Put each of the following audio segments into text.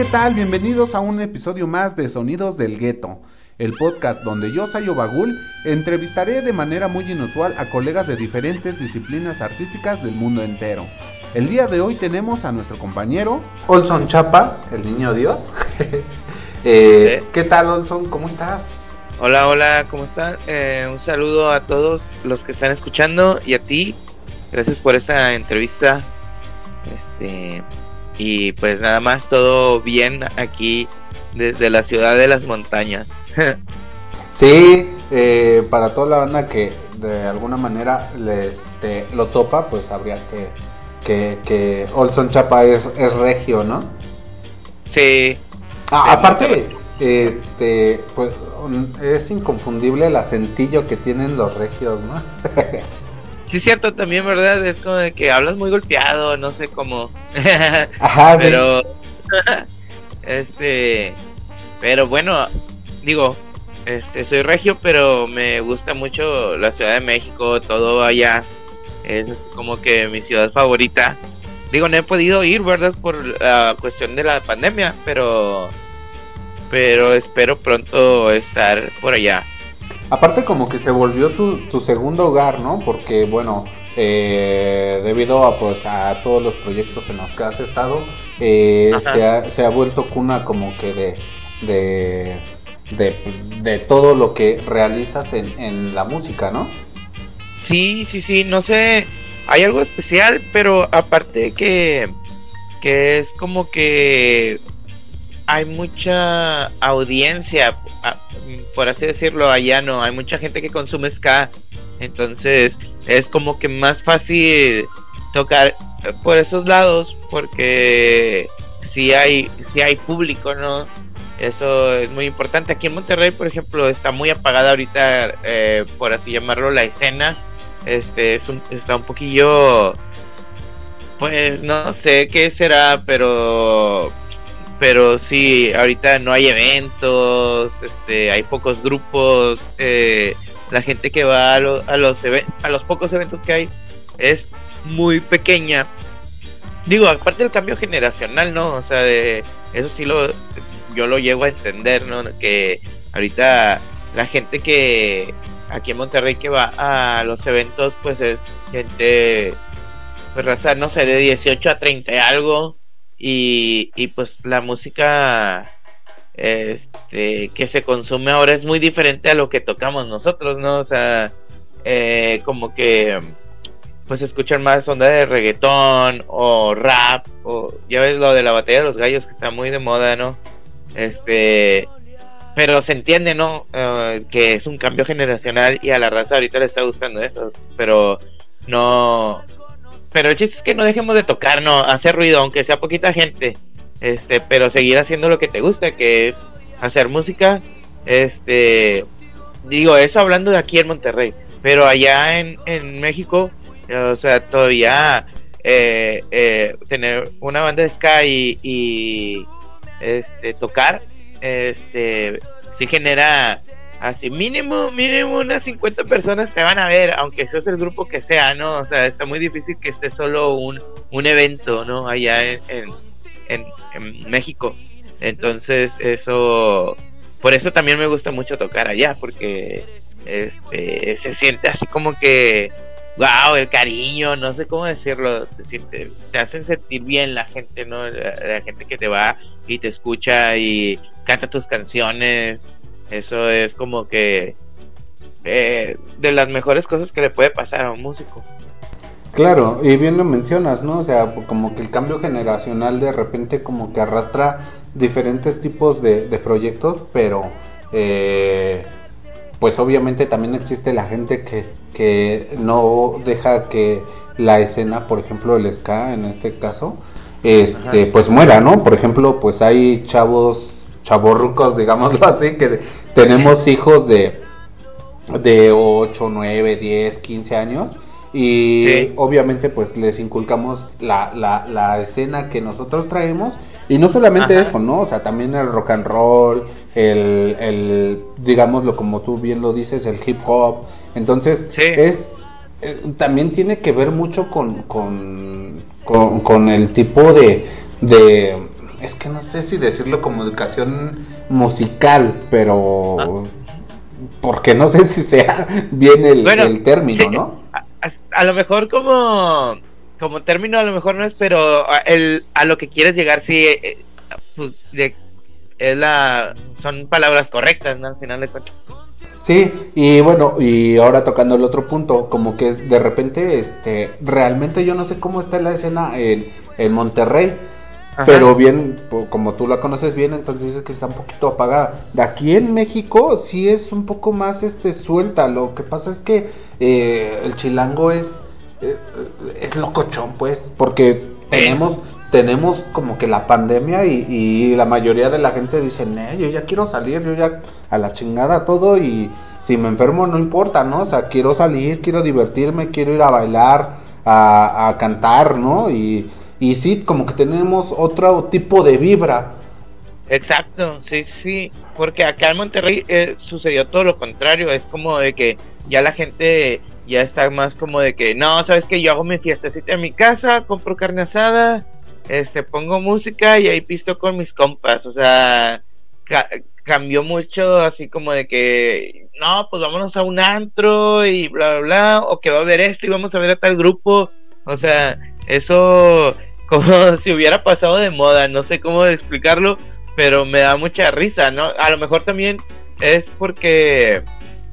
¿qué tal? Bienvenidos a un episodio más de Sonidos del Gueto, el podcast donde yo, Sayo Bagul, entrevistaré de manera muy inusual a colegas de diferentes disciplinas artísticas del mundo entero. El día de hoy tenemos a nuestro compañero Olson Chapa, el niño Dios. Eh, ¿Qué tal, Olson? ¿Cómo estás? Hola, hola, ¿cómo están? Eh, un saludo a todos los que están escuchando y a ti. Gracias por esta entrevista. Este, y pues nada más, todo bien aquí desde la ciudad de las montañas. sí, eh, para toda la banda que de alguna manera le, lo topa, pues habría que, que, que Olson Chapa es, es regio, ¿no? Sí, Ah, aparte, este, pues es inconfundible el acentillo que tienen los regios, ¿no? sí, es cierto, también, ¿verdad? Es como de que hablas muy golpeado, no sé cómo. Ajá, pero, este, pero bueno, digo, este, soy regio, pero me gusta mucho la Ciudad de México, todo allá. Es como que mi ciudad favorita. Digo, no he podido ir, ¿verdad? Por la cuestión de la pandemia, pero pero espero pronto estar por allá. Aparte como que se volvió tu, segundo hogar, ¿no? Porque bueno, eh, debido a, pues, a todos los proyectos en los que has estado, eh, se, ha, vuelto cuna como que de, de, de, todo lo que realizas en, en la música, ¿no? Sí, sí, sí, no sé, hay algo especial, pero aparte que, que es como que hay mucha audiencia, por así decirlo, allá no, hay mucha gente que consume ska, entonces es como que más fácil tocar por esos lados porque si hay si hay público, ¿no? Eso es muy importante. Aquí en Monterrey, por ejemplo, está muy apagada ahorita, eh, por así llamarlo, la escena. Este es un, está un poquillo, pues no sé qué será, pero pero sí, ahorita no hay eventos, este, hay pocos grupos, eh, la gente que va a, a, los a los pocos eventos que hay es muy pequeña. Digo, aparte del cambio generacional, ¿no? O sea, de, eso sí lo, yo lo llego a entender, ¿no? Que ahorita la gente que aquí en Monterrey que va a los eventos, pues es gente, pues raza, no sé, de 18 a 30 y algo y, y pues la música este, que se consume ahora es muy diferente a lo que tocamos nosotros, ¿no? O sea, eh, como que pues escuchan más onda de reggaetón o rap o ya ves lo de la batalla de los gallos que está muy de moda, ¿no? Este, pero se entiende, ¿no? Eh, que es un cambio generacional y a la raza ahorita le está gustando eso, pero no pero el chiste es que no dejemos de tocar, no, hacer ruido, aunque sea poquita gente, este, pero seguir haciendo lo que te gusta, que es hacer música, este, digo, eso hablando de aquí en Monterrey, pero allá en, en México, o sea, todavía eh, eh, tener una banda de ska y, y este, tocar, este, sí genera Así, mínimo, mínimo unas 50 personas te van a ver, aunque seas el grupo que sea, ¿no? O sea, está muy difícil que esté solo un, un evento, ¿no? Allá en, en, en, México. Entonces, eso, por eso también me gusta mucho tocar allá, porque este, se siente así como que, wow, el cariño, no sé cómo decirlo, te, siente, te hacen sentir bien la gente, ¿no? la gente que te va y te escucha y canta tus canciones eso es como que eh, de las mejores cosas que le puede pasar a un músico. Claro, y bien lo mencionas, ¿no? O sea, como que el cambio generacional de repente como que arrastra diferentes tipos de, proyectos, pero eh, pues obviamente también existe la gente que, que no deja que la escena, por ejemplo el ska en este caso, este, pues muera, ¿no? Por ejemplo, pues hay chavos, chavorrucos, digámoslo así, que tenemos hijos de, de 8, 9, 10, 15 años y obviamente pues les inculcamos la, la, la, escena que nosotros traemos y no solamente eso, ¿no? O sea, también el rock and roll, el, el digámoslo como tú bien lo dices, el hip hop. Entonces, es eh, también tiene que ver mucho con, con, con, con el tipo de, de es que no sé si decirlo como educación musical, pero ah. porque no sé si sea bien el, término, ¿no? A, lo mejor como como término a lo mejor no es, pero el, a lo que quieres llegar sí eh, eh, pues, es la son palabras correctas, ¿no? Al final de cuentas. Sí, y bueno, y ahora tocando el otro punto, como que de repente, este, realmente yo no sé cómo está la escena en, en Monterrey, pero bien, como tú la conoces bien, entonces dices que está un poquito apagada. De aquí en México sí es un poco más este suelta, lo que pasa es que eh, el chilango es, eh, es locochón, pues, porque tenemos tenemos como que la pandemia y, la mayoría de la gente dice, eh, yo ya quiero salir, yo ya a la chingada todo y si me enfermo no importa, ¿no? O sea, quiero salir, quiero divertirme, quiero ir a bailar, a, cantar, ¿no? Y, y sí, como que tenemos otro tipo de vibra. Exacto, sí, sí, porque acá en Monterrey eh, sucedió todo lo contrario, es como de que ya la gente ya está más como de que, no, sabes que yo hago mi fiestecita en mi casa, compro carne asada, este, pongo música y ahí pisto con mis compas, o sea, cambió mucho así como de que, no, pues vámonos a un antro y bla, bla, bla, o que va a haber esto y vamos a ver a tal grupo, o sea, eso como si hubiera pasado de moda, no sé cómo explicarlo, pero me da mucha risa, ¿no? A lo mejor también es porque,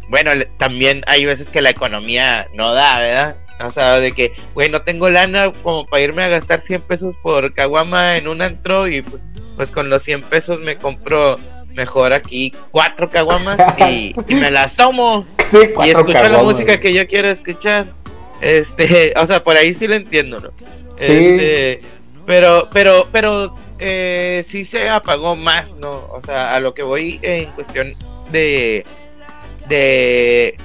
bueno, también hay veces que la economía no da, ¿verdad? O sea, de que, güey, no tengo lana como para irme a gastar 100 pesos por caguama en un antro y pues, pues con los 100 pesos me compro mejor aquí cuatro caguamas y, me las tomo. y escucho la música que yo quiero escuchar. Este, o sea, por ahí sí lo entiendo, ¿no? Este, pero, pero, pero eh, sí se apagó más, ¿no? O sea, a lo que voy en cuestión de, de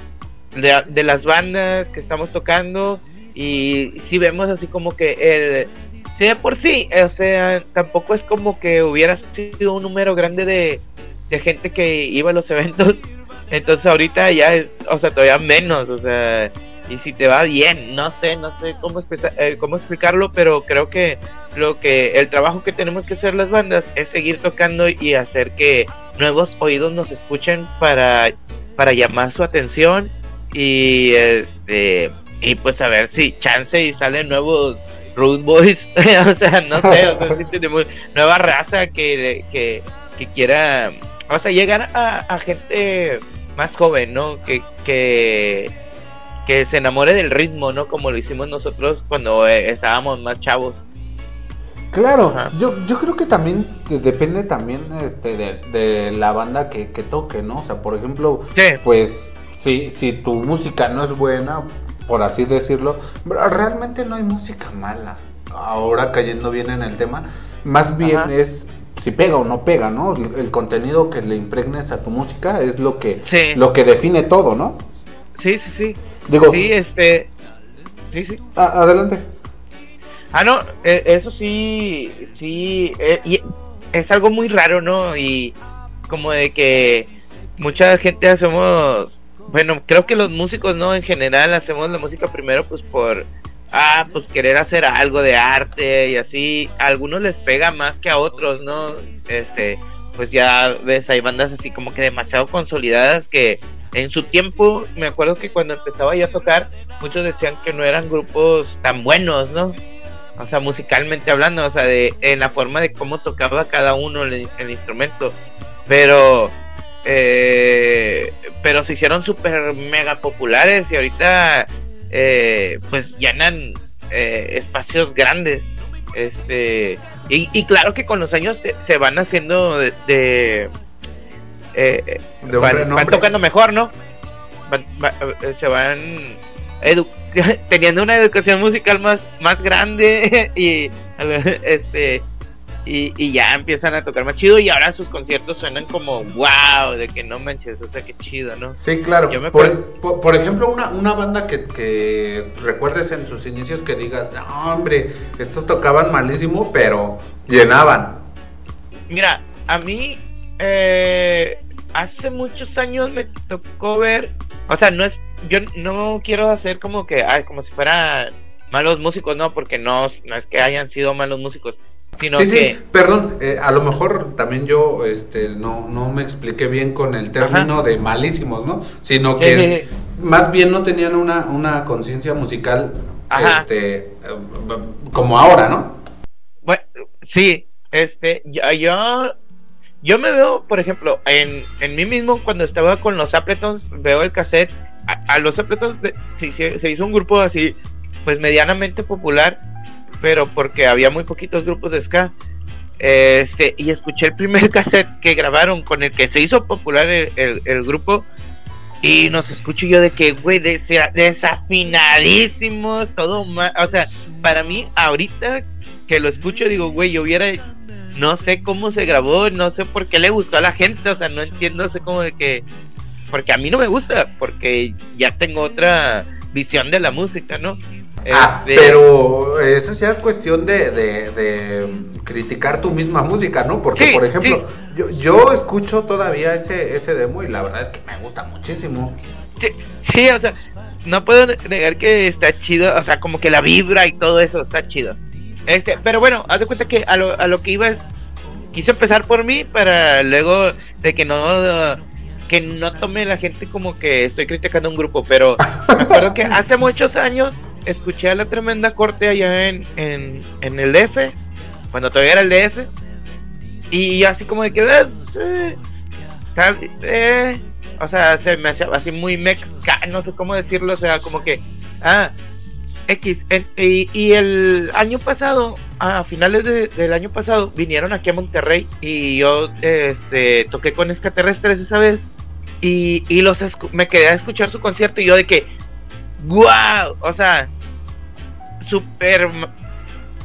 de, las bandas que estamos tocando y si vemos así como que el sí de por sí o sea tampoco es como que hubiera sido un número grande de, de gente que iba a los eventos entonces ahorita ya es o sea todavía menos o sea y si te va bien no sé no sé cómo eh, cómo explicarlo pero creo que lo que el trabajo que tenemos que hacer las bandas es seguir tocando y hacer que nuevos oídos nos escuchen para para llamar su atención y este y pues a ver si chance y salen nuevos Rude Boys, o sea, no sé, o sea, si tenemos nueva raza que, que, que, quiera, o sea, llegar a, gente más joven, ¿no? Que, que, que se enamore del ritmo, ¿no? Como lo hicimos nosotros cuando eh, estábamos más chavos. Claro, yo, yo creo que también depende también este, de, de la banda que, que toque, ¿no? O sea, por ejemplo, pues si, si tu música no es buena, por así decirlo, realmente no hay música mala. Ahora cayendo bien en el tema, más bien es si pega o no pega, ¿no? El, contenido que le impregnes a tu música es lo que lo que define todo, ¿no? Sí, sí, sí. Digo, sí, este Sí, sí. adelante. Ah, no, e, eso sí, sí, e, y es algo muy raro, ¿no? Y como de que mucha gente hacemos bueno, creo que los músicos, ¿no? En general hacemos la música primero pues por, ah, pues querer hacer algo de arte y así. A algunos les pega más que a otros, ¿no? Este, pues ya ves, hay bandas así como que demasiado consolidadas que en su tiempo, me acuerdo que cuando empezaba yo a tocar, muchos decían que no eran grupos tan buenos, ¿no? O sea, musicalmente hablando, o sea, de, en la forma de cómo tocaba cada uno el instrumento. Pero eh, pero se hicieron súper mega populares y ahorita eh, pues llenan eh, espacios grandes. Este, y, claro que con los años se van haciendo de... Eh, van, tocando mejor, ¿no? se van teniendo una educación musical más, más grande y este y, ya empiezan a tocar más chido y ahora sus conciertos suenan como wow, de que no manches, o sea, qué chido, ¿no? Sí, claro. por, ejemplo, una, una banda que, que, recuerdes en sus inicios que digas, no, hombre, estos tocaban malísimo, pero llenaban. Mira, a mí eh, hace muchos años me tocó ver, o sea, no es, yo no quiero hacer como que, ay, como si fueran malos músicos, no, porque no, no es que hayan sido malos músicos Sino sí, que... sí, perdón, eh, a lo mejor también yo este, no, no me expliqué bien con el término de malísimos, ¿no? Sino que más bien no tenían una, una conciencia musical este, eh, como ahora, ¿no? Bueno, sí, este, yo, yo, yo me veo, por ejemplo, en, en mí mismo cuando estaba con los Appletons, veo el cassette, a, los Appletons se, se hizo un grupo así, pues medianamente popular, pero porque había muy poquitos grupos de ska. Este, y escuché el primer cassette que grabaron con el que se hizo popular el, grupo. Y nos escucho yo de que, güey, desafinadísimos, todo mal. O sea, para mí, ahorita que lo escucho, digo, güey, yo hubiera. No sé cómo se grabó, no sé por qué le gustó a la gente, o sea, no entiendo, sé cómo de que. Porque a mí no me gusta, porque ya tengo otra visión de la música, ¿no? Ah, este, pero eso es ya cuestión de, de, criticar tu misma música, ¿no? Porque, por ejemplo, yo, yo escucho todavía ese, ese demo y la verdad es que me gusta muchísimo. Sí, sí, o sea, no puedo negar que está chido, o sea, como que la vibra y todo eso está chido. Este, pero bueno, haz de cuenta que a lo, a lo que iba es, quise empezar por mí para luego de que no que no tome la gente como que estoy criticando un grupo, pero me acuerdo que hace muchos años escuché a la tremenda corte allá en, en, en el DF, cuando todavía era el DF, y así como de que, eh, eh, o sea, se me hacía así muy mexa, no sé cómo decirlo, o sea, como que, ah, X, y, el año pasado, a finales del año pasado, vinieron aquí a Monterrey y yo este, toqué con extraterrestres esa vez y, y los me quedé a escuchar su concierto y yo de que, wow, o sea, super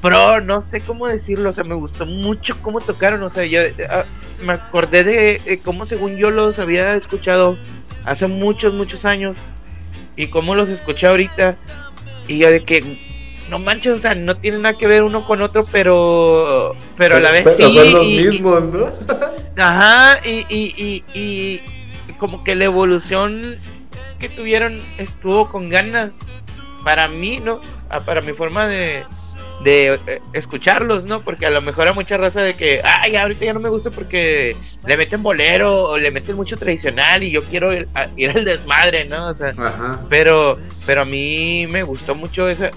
pro, no sé cómo decirlo, o sea, me gustó mucho cómo tocaron, o sea, yo ah, me acordé de, cómo según yo los había escuchado hace muchos, muchos años y cómo los escuché ahorita y yo de que no manches, o sea, no tienen nada que ver uno con otro, pero pero a la vez sí. Son los mismos, ¿no? Ajá, y, y, y, y como que la evolución que tuvieron estuvo con ganas para mí, ¿no? Ah, para mi forma de, de eh, escucharlos, ¿no? Porque a lo mejor hay mucha raza de que, ay, ahorita ya no me gusta porque le meten bolero o le meten mucho tradicional y yo quiero ir, al desmadre, ¿no? O sea, pero pero a mí me gustó mucho ese,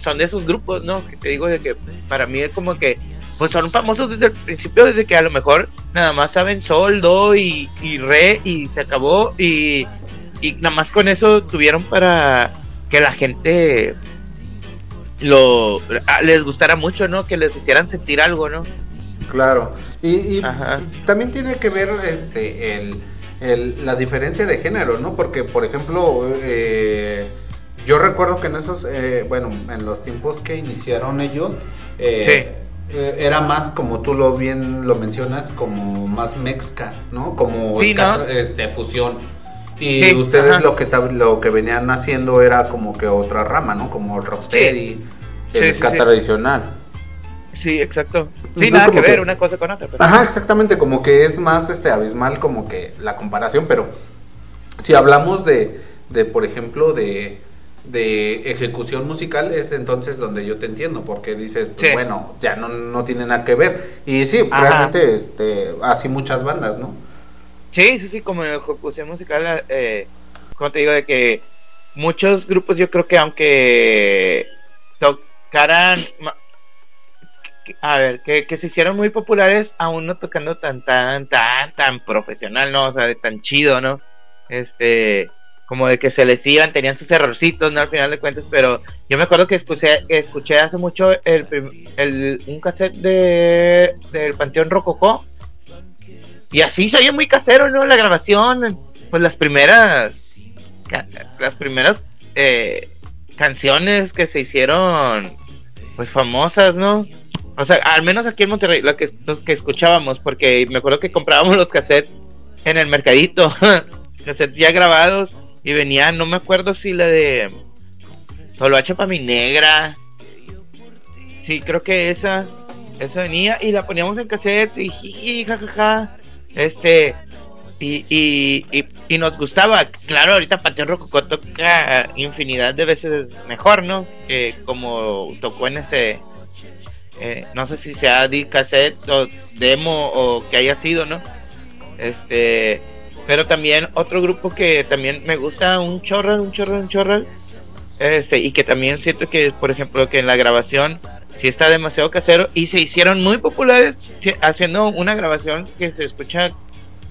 son de esos grupos, ¿no? Que te digo de que para mí es como que pues son famosos desde el principio, desde que a lo mejor nada más saben sol, do y, y re y se acabó y, y nada más con eso tuvieron para que la gente lo ah, les gustara mucho, ¿no? Que les hicieran sentir algo, ¿no? Claro. Y, también tiene que ver este el, la diferencia de género, ¿no? Porque, por ejemplo, eh, yo recuerdo que en esos, eh, bueno, en los tiempos que iniciaron ellos, eh, era más como tú lo bien lo mencionas, como más mexca, ¿no? Como este fusión. Y ustedes lo que lo que venían haciendo era como que otra rama, ¿no? Como el rocksteady, el ska tradicional. Sí, exacto. Sí, nada que ver una cosa con otra. Ajá, exactamente, como que es más este abismal como que la comparación, pero si hablamos de, de por ejemplo, de, de ejecución musical, es entonces donde yo te entiendo, porque dices, pues, bueno, ya no, no tiene nada que ver. Y sí, realmente, este, así muchas bandas, ¿no? Sí, sí, sí, como en ejecución musical, eh, como te digo, de que muchos grupos yo creo que aunque tocaran, a ver, que, que se hicieron muy populares, aún no tocando tan, tan, tan, tan profesional, ¿no? O sea, de tan chido, ¿no? Este, como de que se les iban, tenían sus errorcitos, ¿no? Al final de cuentas, pero yo me acuerdo que escuché, escuché hace mucho el, el, un cassette de, del Panteón Rococó y así se oye muy casero, ¿no? La grabación, pues las primeras, las primeras eh, canciones que se hicieron, pues famosas, ¿no? O sea, al menos aquí en Monterrey, lo que, los que escuchábamos, porque me acuerdo que comprábamos los cassettes en el mercadito, cassettes ya grabados, y venían, no me acuerdo si la de Solo H para mi negra. Sí, creo que esa, esa venía, y la poníamos en cassettes, y jiji, jajaja. Este, y, y, y, nos gustaba. Claro, ahorita Panteón Rococó toca infinidad de veces mejor, ¿no? Que como tocó en ese eh, no sé si sea de cassette o demo o que haya sido, ¿no? Este, pero también otro grupo que también me gusta un chorro, un chorro, un chorro, este, y que también siento que, por ejemplo, que en la grabación sí está demasiado casero y se hicieron muy populares haciendo una grabación que se escucha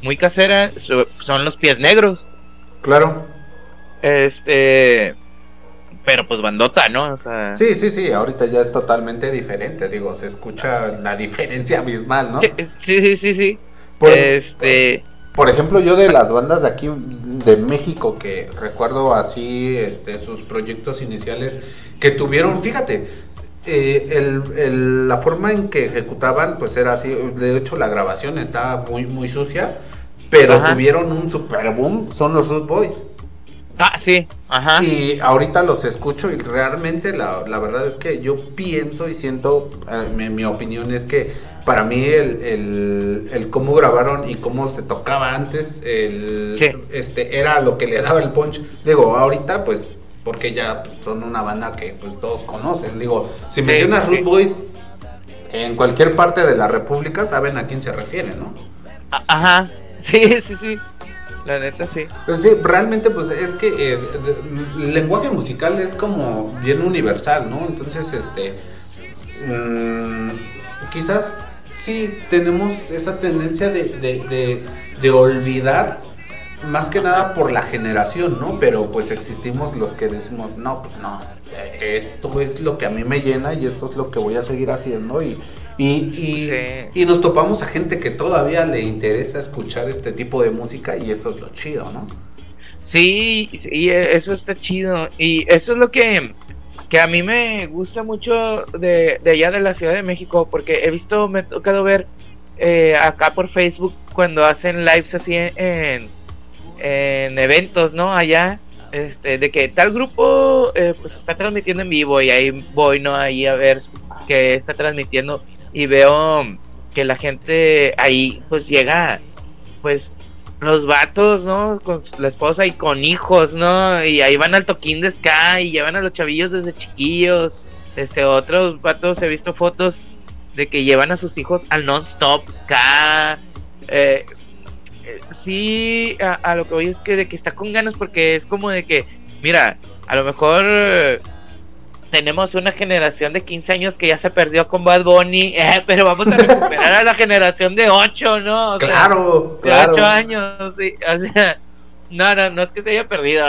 muy casera, son los pies negros. Claro. Este, pero pues bandota, ¿no? O sea... Sí, sí, sí, ahorita ya es totalmente diferente, digo, se escucha la diferencia abismal, ¿no? Sí, sí, sí, Por, este... Por ejemplo, yo de las bandas de aquí de México que recuerdo así este, sus proyectos iniciales que tuvieron, fíjate, eh, el, la forma en que ejecutaban pues era así, de hecho la grabación estaba muy, muy sucia, pero tuvieron un super boom, son los Root Boys. Ah, sí, ajá. Y ahorita los escucho y realmente la, verdad es que yo pienso y siento, eh, mi, opinión es que para mí el, el, cómo grabaron y cómo se tocaba antes, el, este, era lo que le daba el punch. Digo, ahorita pues, porque ya son una banda que pues todos conocen. Digo, si mencionas Root Boys en cualquier parte de la República, saben a quién se refiere, ¿no? Ajá, sí, sí, sí. La neta sí. sí, realmente pues es que eh, el lenguaje musical es como bien universal, ¿no? Entonces, este, mm, quizás sí tenemos esa tendencia de, de, de, olvidar más que nada por la generación, ¿no? Pero pues existimos los que decimos, no, pues no, esto es lo que a mí me llena y esto es lo que voy a seguir haciendo y, y, y, nos topamos a gente que todavía le interesa escuchar este tipo de música y eso es lo chido, ¿no? Sí, y eso está chido. Y eso es lo que, que a mí me gusta mucho de, allá de la Ciudad de México, porque he visto, me ha tocado ver eh, acá por Facebook cuando hacen lives así en, en eventos, ¿no? Allá, este, de que tal grupo eh, pues está transmitiendo en vivo y ahí voy, ¿no? Ahí a ver que está transmitiendo y veo que la gente ahí pues llega pues los vatos, ¿no? Con la esposa y con hijos, ¿no? Y ahí van al toquín de Sky y llevan a los chavillos desde chiquillos. Este, otros vatos he visto fotos de que llevan a sus hijos al non-stop Ska. Eh, sí, a, lo que voy es que de que está con ganas porque es como de que, mira, a lo mejor tenemos una generación de 15 años que ya se perdió con Bad Bunny, eh, pero vamos a recuperar a la generación de 8, ¿no? claro, de 8 años, sí, o sea, no, no, no es que se haya perdido,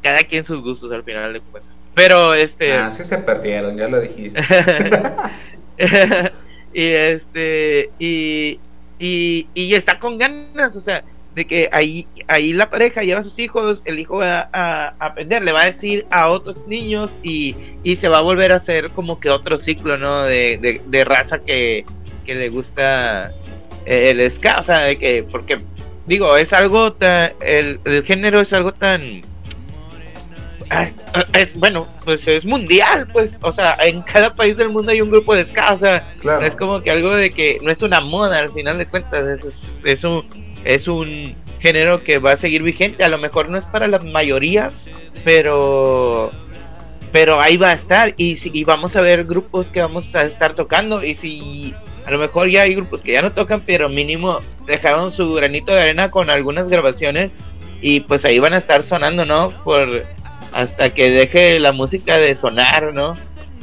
cada quien sus gustos al final de cuentas. Pero este. Ah, sí se perdieron, ya lo dijiste. y este. Y, y, y está con ganas, o sea, de que ahí, ahí la pareja lleva a sus hijos, el hijo va a, aprender, le va a decir a otros niños y, y, se va a volver a hacer como que otro ciclo, ¿no? De, de, raza que, que, le gusta eh, el ska, o sea, que, porque digo, es algo tan, el, el género es algo tan... Es, bueno, pues es mundial, pues, o sea, en cada país del mundo hay un grupo de ska, o sea, es como que algo de que no es una moda al final de cuentas, es, es un, es un género que va a seguir vigente. A lo mejor no es para las mayorías, pero pero ahí va a estar y, si, vamos a ver grupos que vamos a estar tocando y si a lo mejor ya hay grupos que ya no tocan, pero mínimo dejaron su granito de arena con algunas grabaciones y pues ahí van a estar sonando, ¿no? Por hasta que deje la música de sonar, ¿no?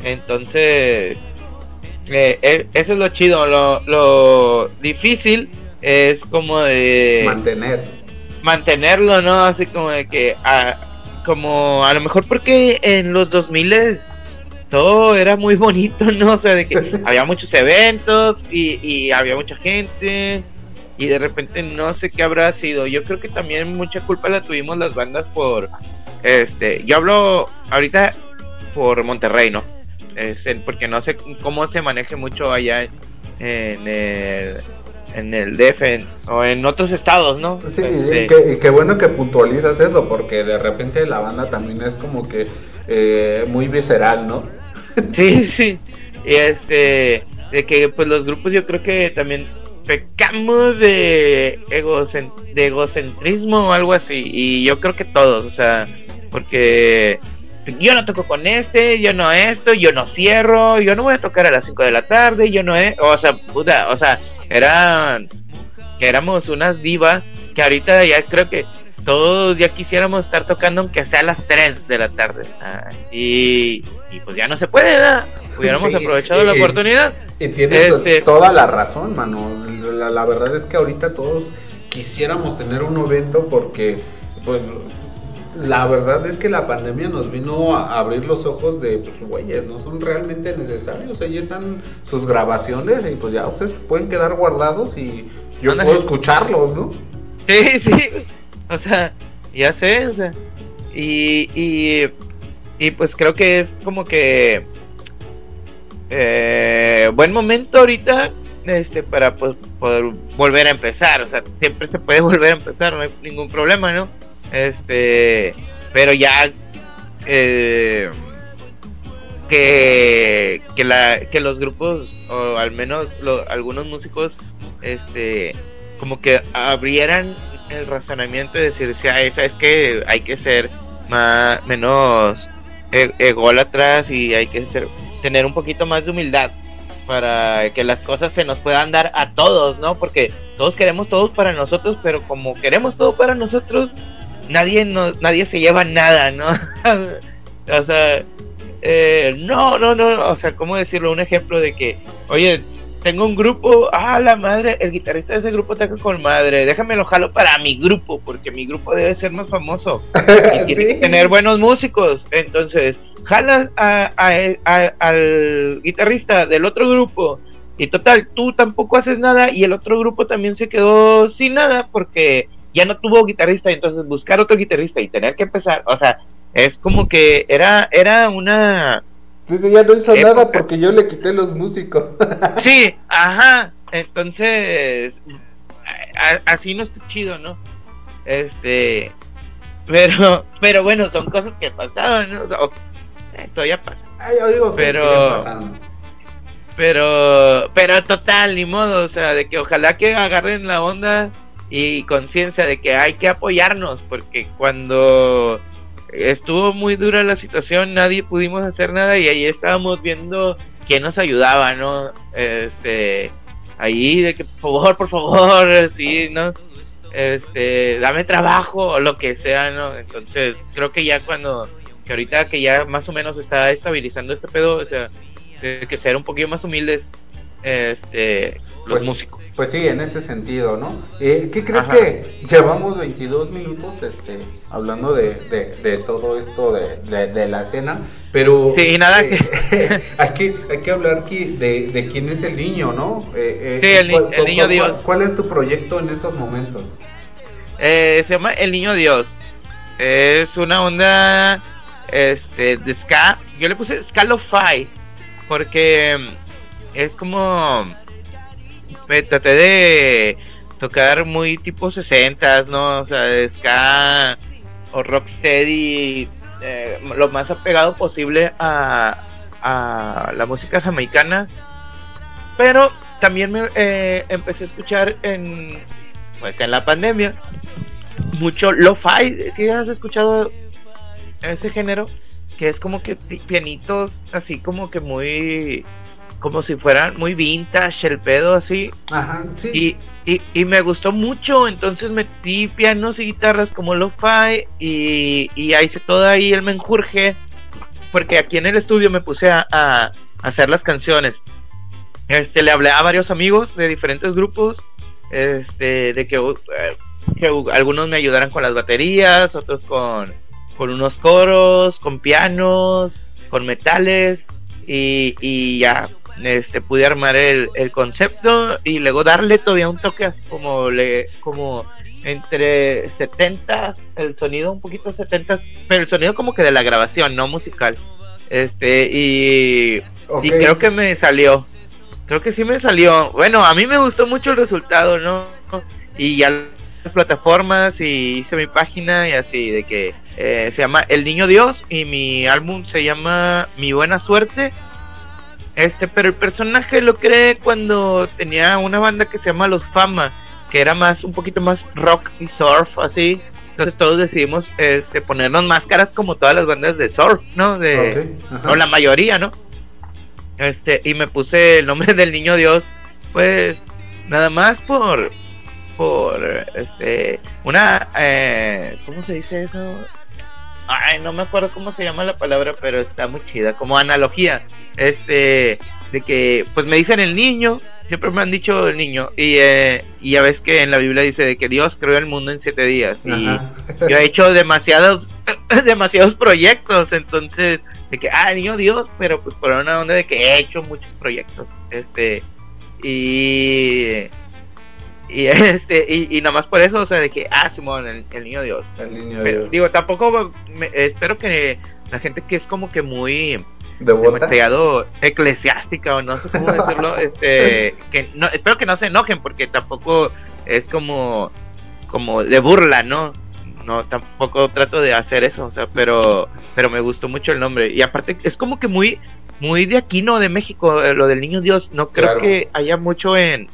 Entonces, eh, eh, eso es lo chido, lo, lo difícil es como de mantener. mantenerlo no así como de que a, como a lo mejor porque en los 2000 todo era muy bonito no o sea de que había muchos eventos y, y había mucha gente y de repente no sé qué habrá sido. Yo creo que también mucha culpa la tuvimos las bandas por este yo hablo ahorita por Monterrey no porque no sé cómo se maneje mucho allá en el en el DF o en otros estados, ¿no? Sí, este, y, qué bueno que puntualizas eso, porque de repente la banda también es como que eh, muy visceral, ¿no? Sí, sí. Y este, de que pues los grupos yo creo que también pecamos de, de egocentrismo o algo así, y yo creo que todos, o sea, porque yo no toco con este, yo no esto, yo no cierro, yo no voy a tocar a las 5 de la tarde, yo no es, o sea, puta, o sea, eran éramos unas divas que ahorita ya creo que todos ya quisiéramos estar tocando aunque sea a las 3 de la tarde. y, pues ya no se puede, ¿verdad? Hubiéramos aprovechado la oportunidad. Y tienes este, toda la razón, mano. La, la, verdad es que ahorita todos quisiéramos tener un evento porque, pues, la verdad es que la pandemia nos vino a abrir los ojos de, pues, güeyes, no son realmente necesarios. Ahí están sus grabaciones y pues ya ustedes pueden quedar guardados y yo puedo escucharlos, ¿no? Sí, sí. O sea, ya sé, o sea. Y, y, y pues creo que es como que eh, buen momento ahorita este para pues, poder volver a empezar. O sea, siempre se puede volver a empezar, no hay ningún problema, ¿no? Este, pero ya eh, que, que, la, que los grupos, o al menos algunos músicos, este, como que abrieran el razonamiento de decir, ah, esa es que hay que ser más, menos e, ególatras y hay que ser, tener un poquito más de humildad para que las cosas se nos puedan dar a todos, ¿no? Porque todos queremos todos para nosotros, pero como queremos todo para nosotros, nadie no, nadie se lleva nada, ¿no? o sea, eh, no, no, no, o sea, ¿cómo decirlo? Un ejemplo de que, oye, tengo un grupo, ah, la madre, el guitarrista de ese grupo toca con madre, déjame lo jalo para mi grupo, porque mi grupo debe ser más famoso y tiene que tener buenos músicos. Entonces, jalas a, al guitarrista del otro grupo y total, tú tampoco haces nada y el otro grupo también se quedó sin nada porque ya no tuvo guitarrista, entonces buscar otro guitarrista y tener que empezar, o sea, es como que era, era una Dice, ya no hizo nada porque yo le quité los músicos. sí, ajá. Entonces, así no está chido, ¿no? Este, pero, pero bueno, son cosas que pasaron, ¿no? O sea, eh, todavía pasa. pero, pero, pero total, ni modo, o sea, de que ojalá que agarren la onda y conciencia de que hay que apoyarnos, porque cuando estuvo muy dura la situación, nadie pudimos hacer nada y ahí estábamos viendo quién nos ayudaba, ¿no? Este, ahí de que por favor, por favor, sí, ¿no? Este, dame trabajo o lo que sea, ¿no? Entonces, creo que ya cuando, que ahorita que ya más o menos está estabilizando este pedo, o sea, que ser un poquito más humildes, este, los pues, músicos. Pues sí, en ese sentido, ¿no? Eh, ¿Qué crees que llevamos 22 minutos este, hablando de, de, todo esto de, de, la escena? Pero sí, nada eh, hay, que, hay que hablar de, quién es el niño, ¿no? Eh, sí, el, niño Dios. ¿Cuál es tu proyecto en estos momentos? se llama El Niño Dios. Es una onda este, de ska. Yo le puse ska lo-fi porque es como me traté de tocar muy tipo 60 ¿no? O sea, de ska o rocksteady, eh, lo más apegado posible a, la música jamaicana. Pero también me eh, empecé a escuchar en, pues en la pandemia mucho lo-fi. Si has escuchado ese género, que es como que pianitos así como que muy como si fueran muy vintage el pedo así. Ajá, sí. Y, y, me gustó mucho, entonces metí pianos y guitarras como lo-fi y, y ahí se todo ahí el menjurje, porque aquí en el estudio me puse a, hacer las canciones. Este, le hablé a varios amigos de diferentes grupos, este, de que, eh, que algunos me ayudaran con las baterías, otros con, con unos coros, con pianos, con metales, y, y ya este pude armar el, concepto y luego darle todavía un toque así como le como entre 70 el sonido un poquito 70 pero el sonido como que de la grabación no musical. Este y, y creo que me salió creo que sí me salió. Bueno a mí me gustó mucho el resultado no y ya las plataformas y hice mi página y así de que eh, se llama El Niño Dios y mi álbum se llama Mi Buena Suerte este, pero el personaje lo creé cuando tenía una banda que se llama Los Fama, que era más, un poquito más rock y surf, así. Entonces todos decidimos este, ponernos máscaras como todas las bandas de surf, ¿no? De, o la mayoría, ¿no? Este, y me puse el nombre del niño Dios, pues nada más por, por, este, una, eh, ¿cómo se dice eso? Ay, no me acuerdo cómo se llama la palabra, pero está muy chida, como analogía, este, de que, pues me dicen el niño, siempre me han dicho el niño, y, eh, y ya ves que en la Biblia dice de que Dios creó el mundo en siete días, y yo he hecho demasiados, demasiados proyectos, entonces, de que, ah, niño Dios, pero pues por una onda de que he hecho muchos proyectos, este, y y este y, y más por eso o sea de que ah Simón el, niño Dios. El niño Dios. digo tampoco espero que la gente que es como que muy demasiado eclesiástica o no sé cómo decirlo este que no espero que no se enojen porque tampoco es como como de burla no no tampoco trato de hacer eso o sea pero pero me gustó mucho el nombre. Y aparte es como que muy muy de aquí no de México eh, lo del niño Dios. No creo que haya mucho en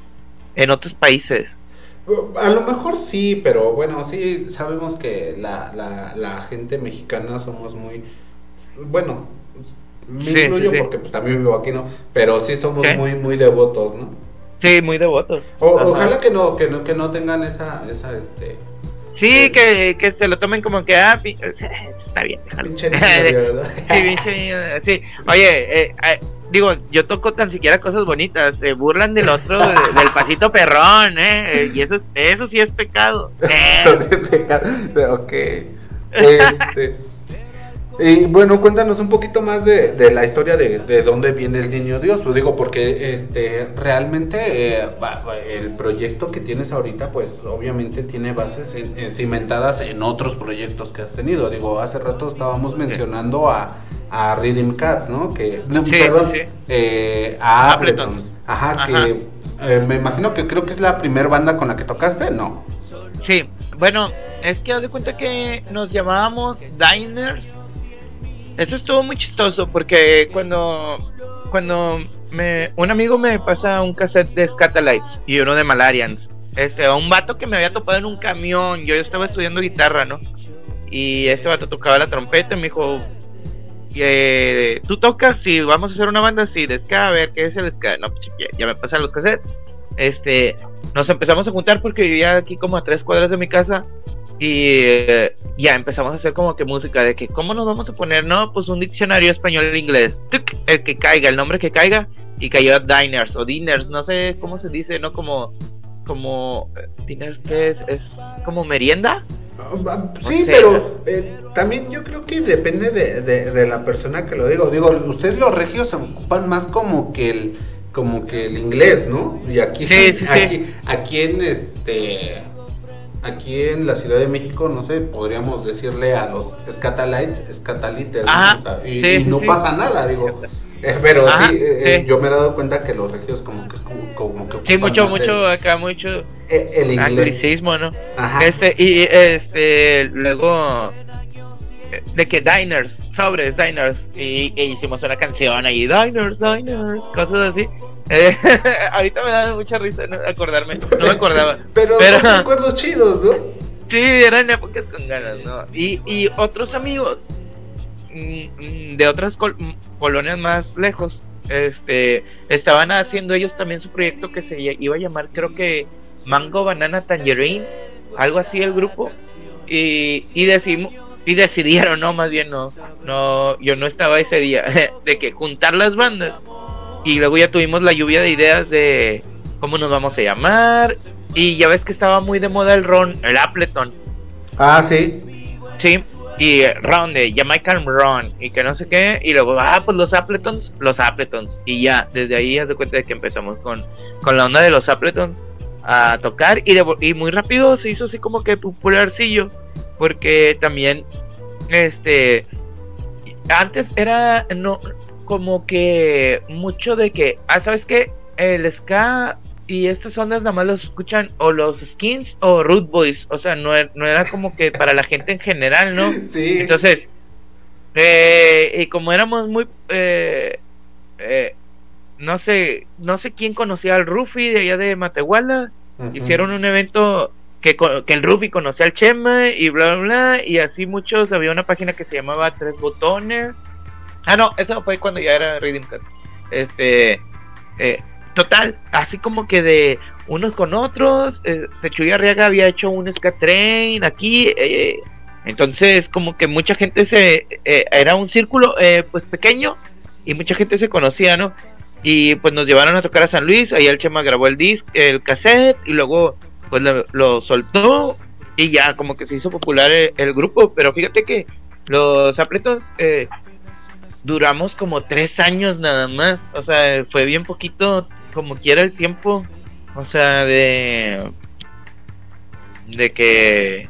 en otros países. A lo mejor sí, pero bueno, sí sabemos que la, la, gente mexicana somos muy, bueno, me incluyo porque pues, también vivo aquí, ¿no? Pero sí somos muy, muy devotos, ¿no? Sí, muy devotos. ojalá que no, que no, que no tengan esa, esa, este... Sí, que, que se lo tomen como que, ah, está bien. Pinche sí, pinche sí. Oye, eh, eh digo, yo toco tan siquiera cosas bonitas, se burlan del otro, del pasito perrón, ¿eh? Y eso, es, eso sí es pecado. Eso sí es pecado, ok. Este, y bueno, cuéntanos un poquito más de, de la historia de, de, dónde viene el niño Dios. Lo digo porque este realmente eh, el proyecto que tienes ahorita, pues obviamente tiene bases cimentadas en otros proyectos que has tenido. Digo, hace rato estábamos mencionando a, a Rhythm Cats, ¿no? Que, perdón, Eh, a Appletons. Ajá, que eh, me imagino que creo que es la primera banda con la que tocaste, ¿no? Sí, bueno, es que haz de cuenta que nos llamábamos Diners eso estuvo muy chistoso porque cuando, cuando me, un amigo me pasa un cassette de Scatalites y uno de Malarians, este, a un vato que me había topado en un camión, yo estaba estudiando guitarra, ¿no? Y este vato tocaba la trompeta y me dijo, ¿tú tocas? y vamos a hacer una banda así de ska, a ver, ¿qué es el ska? No, pues ya, ya me pasan los cassettes. Este, nos empezamos a juntar porque vivía aquí como a tres cuadras de mi casa y eh, ya empezamos a hacer como que música de que, ¿cómo nos vamos a poner? No, pues un diccionario español-inglés. El que caiga, el nombre que caiga. Y cayó Diners o Diners, no sé cómo se dice, ¿no? Como, como, eh, Diners, ¿qué es? ¿Es como merienda? Ah, sí, pero eh, también yo creo que depende de, de, la persona que lo digo. Digo, ustedes los regios se ocupan más como que el como que el inglés, ¿no? Y aquí, sí, sí, aquí, aquí en este aquí en la Ciudad de México, no sé, podríamos decirle a los scatalites, scatalites, y, no pasa nada, digo. Eh, pero eh, sí, yo me he dado cuenta que los regios como que como, que sí mucho mucho acá mucho eh, el, inglés. anglicismo, ¿no? Ajá. Este y este luego de que diners, sobres, diners, y, hicimos una canción ahí, diners, diners, cosas así. Eh, ahorita me da mucha risa acordarme, no me acordaba. pero, pero recuerdos chidos, ¿no? Sí, eran épocas con ganas, ¿no? Y, y otros amigos de otras mm, colonias más lejos, este, estaban haciendo ellos también su proyecto que se iba a llamar, creo que Mango Banana Tangerine, algo así el grupo. Y, y decimos, y decidieron, no, más bien no, no, yo no estaba ese día, de que juntar las bandas. Y luego ya tuvimos la lluvia de ideas de cómo nos vamos a llamar. Y ya ves que estaba muy de moda el ron, el Appleton. Ah, sí. Sí, y ron de Jamaican Ron y que no sé qué. Y luego, ah, pues los Appletons, los Appletons. Y ya, desde ahí haz de cuenta de que empezamos con, con la onda de los Appletons a tocar. Y, y muy rápido se hizo así como que popularcillo porque también este antes era no como que mucho de que ah sabes qué el ska y estas ondas nada más los escuchan o los skins o root boys o sea no, er, no era como que para la gente en general no sí entonces eh, y como éramos muy eh, eh, no sé no sé quién conocía al Rufi de allá de Matehuala hicieron un evento que, que el Rufi conocía al Chema y bla, bla, bla, y así muchos, había una página que se llamaba Tres Botones. Ah, no, eso fue cuando ya era Reading Cat. Este, eh, total, así como que de unos con otros, eh, Sechuya Arriaga había hecho un Train aquí, eh, entonces como que mucha gente se, eh, era un círculo pues pequeño y mucha gente se conocía, ¿no? Y pues nos llevaron a tocar a San Luis, ahí el Chema grabó el disc, el cassette y luego pues lo, soltó y ya como que se hizo popular el, grupo, pero fíjate que los apletos eh, duramos como tres años nada más, o sea, fue bien poquito como quiera el tiempo, o sea, de de que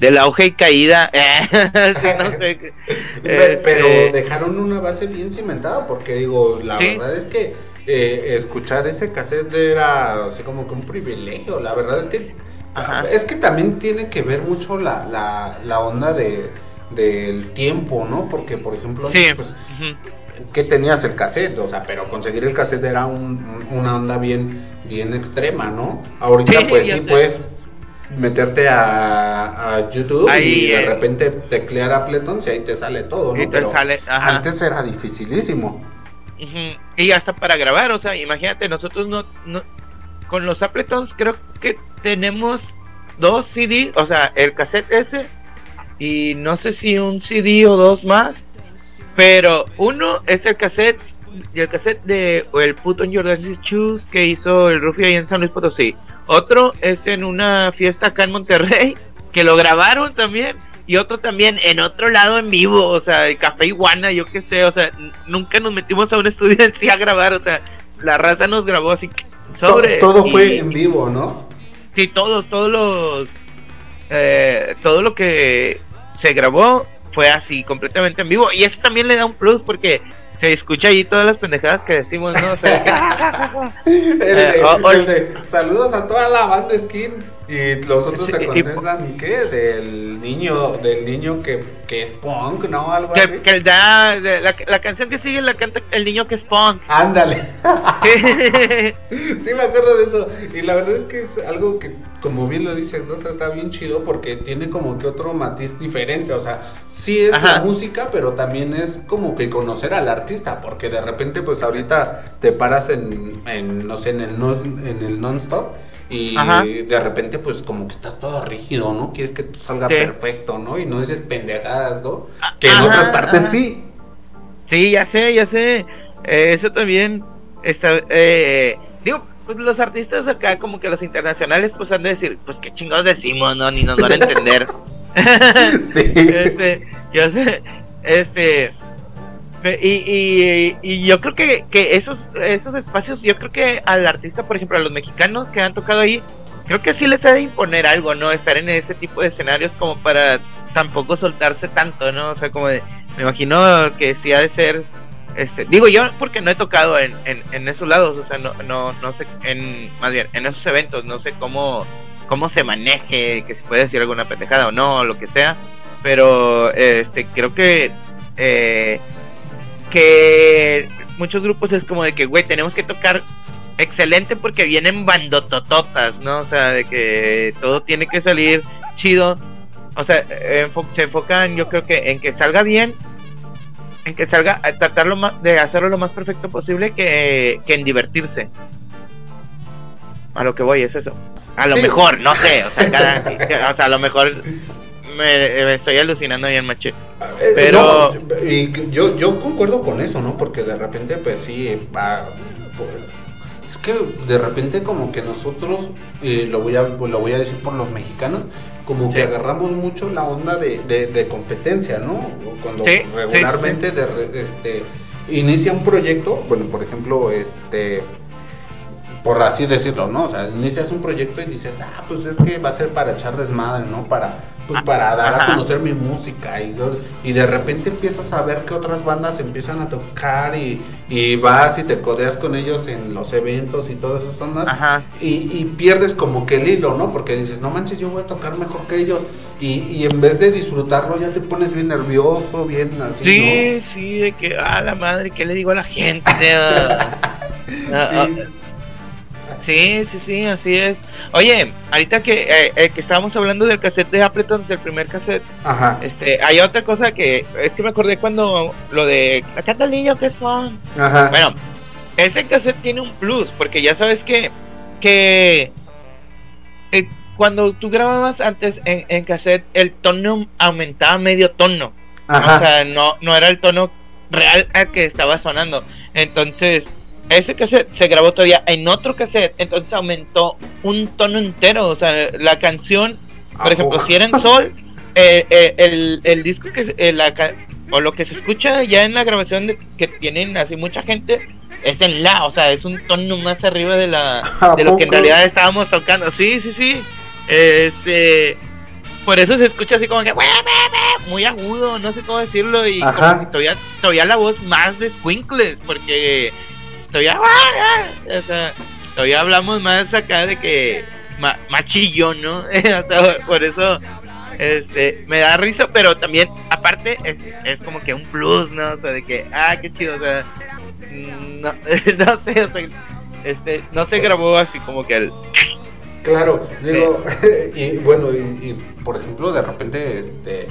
del auge y caída, no sé. Pero este, dejaron una base bien cimentada, porque digo, la verdad es que eh, escuchar ese cassette era así como que un privilegio. La verdad es que es que también tiene que ver mucho la, la, la onda de del tiempo, ¿no? Porque por ejemplo, pues, que tenías el cassette, o sea, pero conseguir el cassette era un, una onda bien bien extrema, ¿no? Ahorita pues sí puedes meterte a, a YouTube y de eh, repente teclear a y ahí te sale todo, ¿no? Pero antes era dificilísimo. Y hasta para grabar, o sea, imagínate, nosotros no, no con los Appletons creo que tenemos dos CD, o sea, el cassette ese y no sé si un CD o dos más, pero uno es el cassette y el cassette de el puto Jordan Shoes que hizo el Rufio ahí en San Luis Potosí. Otro es en una fiesta acá en Monterrey que lo grabaron también y otro también en otro lado en vivo, o sea, el Café Iguana, yo qué sé, o sea, nunca nos metimos a un estudio en sí a grabar, o sea, la raza nos grabó así sobre... Todo, fue en vivo, ¿no? Sí, todos, todos los... Eh, todo lo que se grabó fue así, completamente en vivo, y eso también le da un plus porque se escucha ahí todas las pendejadas que decimos, ¿no? O sea, eh, saludos a toda la banda Skin y los otros se contestan, ¿qué? Del niño, del niño que, que es punk, ¿no? Algo que, así. Que da, la, la, canción que sigue la canta el niño que es punk. Ándale. sí, me acuerdo de eso. Y la verdad es que es algo que, como bien lo dices, ¿no? está bien chido porque tiene como que otro matiz diferente. O sea, sí es la música, pero también es como que conocer al artista. Porque de repente, pues ahorita te paras en, en no sé, en el, no, en el non-stop y de repente pues como que estás todo rígido, ¿no? Quieres que salga perfecto, ¿no? Y no dices pendejadas, ¿no? Ah, que en otras partes sí. Sí, ya sé, ya sé. Eh, eso también está... Eh, digo, pues los artistas acá como que los internacionales pues han de decir, pues qué chingados decimos, ¿no? Ni nos van a entender. sí. Este, yo sé, este... Y, y, yo creo que, que, esos, esos espacios, yo creo que al artista, por ejemplo, a los mexicanos que han tocado ahí, creo que sí les ha de imponer algo, ¿no? Estar en ese tipo de escenarios como para tampoco soltarse tanto, ¿no? O sea, como de, me imagino que sí ha de ser, este, digo yo porque no he tocado en, esos lados, o sea, no, no, no sé, en, más bien, en esos eventos, no sé cómo, cómo se maneje, que se puede decir alguna pendejada o no, lo que sea, pero, este, creo que, eh, que muchos grupos es como de que, güey, tenemos que tocar excelente porque vienen bandotototas, ¿no? O sea, de que todo tiene que salir chido. O sea, se enfocan, yo creo que en que salga bien, en que salga, tratarlo más, de hacerlo lo más perfecto posible que, en divertirse. A lo que voy es eso. A lo mejor, no sé, o sea, cada, o sea, a lo mejor me, estoy alucinando bien, maché. Eh, Pero. y yo, yo concuerdo con eso, ¿no? Porque de repente, pues sí, va. Pues, que de repente, como que nosotros, eh, lo, voy a, lo voy a decir por los mexicanos, como que agarramos mucho la onda de, de, competencia, ¿no? Cuando regularmente De, este, inicia un proyecto, bueno, por ejemplo, este por así decirlo, ¿no? O sea, inicias un proyecto y dices, ah, pues es que va a ser para echar desmadre, ¿no? Para pues para dar a conocer mi música y, y de repente empiezas a ver que otras bandas empiezan a tocar y, y vas y te codeas con ellos en los eventos y todas esas ondas Y, y, pierdes como que el hilo, ¿no? Porque dices, no manches, yo voy a tocar mejor que ellos y, y en vez de disfrutarlo ya te pones bien nervioso, bien así. Sí, sí, de que, ah, la madre, ¿qué le digo a la gente? Ah, ah, Sí, sí, sí, así es. Oye, ahorita que, eh, eh, que estábamos hablando del cassette de Appleton, el primer cassette, Ajá. este, hay otra cosa que es que me acordé cuando lo de acá está el niño que es fan. Ajá. Bueno, ese cassette tiene un plus, porque ya sabes que, que eh, cuando tú grababas antes en, en cassette, el tono aumentaba medio tono. Ajá. O sea, no, no era el tono real al que estaba sonando. Entonces, ese cassette se grabó todavía en otro cassette, entonces aumentó un tono entero. O sea, la canción, por ¿A ejemplo, si era en sol, eh, eh, el, el disco que se- eh, la o lo que se escucha ya en la grabación de- que tienen así mucha gente es en la, o sea, es un tono más arriba de la ¿A de lo que en realidad estábamos tocando. Sí, sí, sí. Este por eso se escucha así como que muy agudo, no sé cómo decirlo y como que todavía todavía la voz más de squinkles porque todavía o sea, todavía hablamos más acá de que ma- más chillón, ¿no? o sea, por eso este me da risa, pero también aparte es, es como que un plus, ¿no? O sea, de que ah, qué chido, o sea, mm, no, no sé, o sea, este no se grabó así como que el Claro, digo, y bueno, y, y, por ejemplo, de repente, este,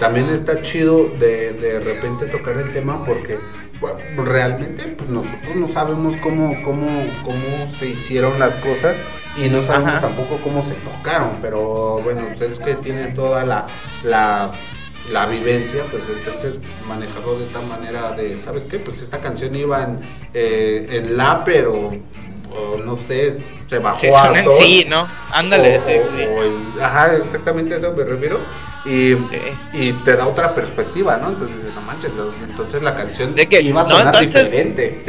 también está chido de, de repente tocar el tema porque realmente pues nosotros no sabemos cómo, cómo, cómo se hicieron las cosas y no sabemos Ajá. tampoco cómo se tocaron, pero bueno, ustedes que tienen toda la, la, la vivencia, pues entonces manejarlo de esta manera de, ¿sabes qué? Pues esta canción iba en, eh, en la, pero o no sé, se bajó que a son en sol. sí, ¿no? Ándale, O- sí, o- sí. o el- ajá, exactamente a eso me refiero. Y, Sí. y te da otra perspectiva, ¿no? Entonces no manches, entonces la canción De que- iba a no, sonar entonces- diferente.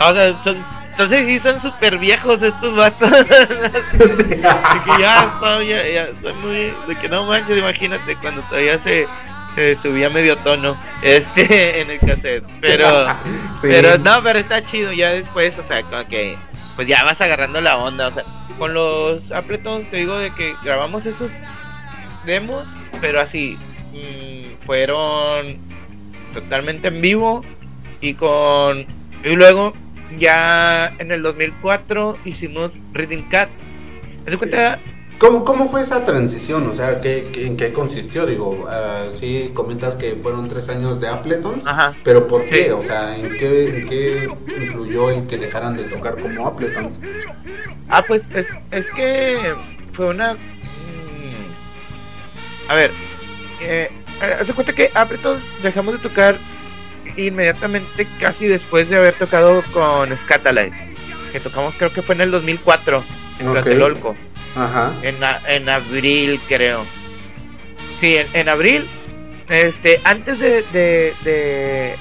O sea, son, entonces sí son súper viejos estos vatos. de que ya soy, ya, ya soy muy. De que no manches, imagínate cuando todavía se, se subía medio tono este en el cassette. Pero, Sí. pero no, pero está chido ya después, o sea, como que. Pues ya vas agarrando la onda, o sea, con los Appletons te digo de que grabamos esos demos, pero así mm, fueron totalmente en vivo y con y luego ya en el 2004 hicimos Reading Cats. ¿Te das cuenta? ¿Cómo, ¿Cómo fue esa transición? O sea, ¿qué, qué- en qué consistió? Digo, ah, sí, comentas que fueron tres años de Appletons, Ajá. pero ¿por qué? Sí. O sea, ¿en qué, ¿en qué influyó el que dejaran de tocar como Appletons? Ah, pues es, es que fue una... mm, A ver, eh, haz de cuenta que Appletons dejamos de tocar inmediatamente casi después de haber tocado con Scatalites, que tocamos creo que fue en el 2004 en Ok. Tlatelolco. Ajá. en, en abril creo. Sí en, en abril este antes de, de, de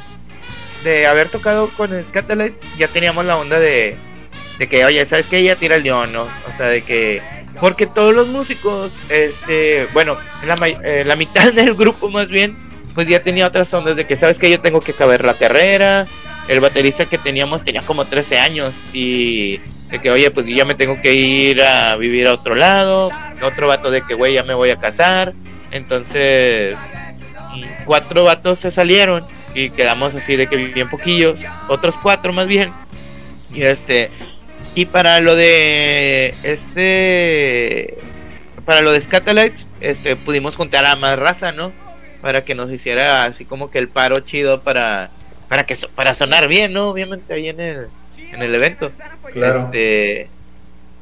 de haber tocado con Scatalites ya teníamos la onda de de que oye sabes que ella tira el león no o sea de que porque todos los músicos este bueno la, eh, la mitad del grupo más bien pues ya tenía otras ondas de que sabes que yo tengo que acabar la carrera. El baterista que teníamos tenía como 13 años y de que oye pues ya me tengo que ir a vivir a otro lado otro vato de que güey ya me voy a casar entonces cuatro vatos se salieron y quedamos así de que bien poquillos otros cuatro más bien. Y este y para lo de este para lo de Scatalites este pudimos juntar a más raza no para que nos hiciera así como que el paro chido para para que para sonar bien no obviamente ahí en el en el evento. Claro. este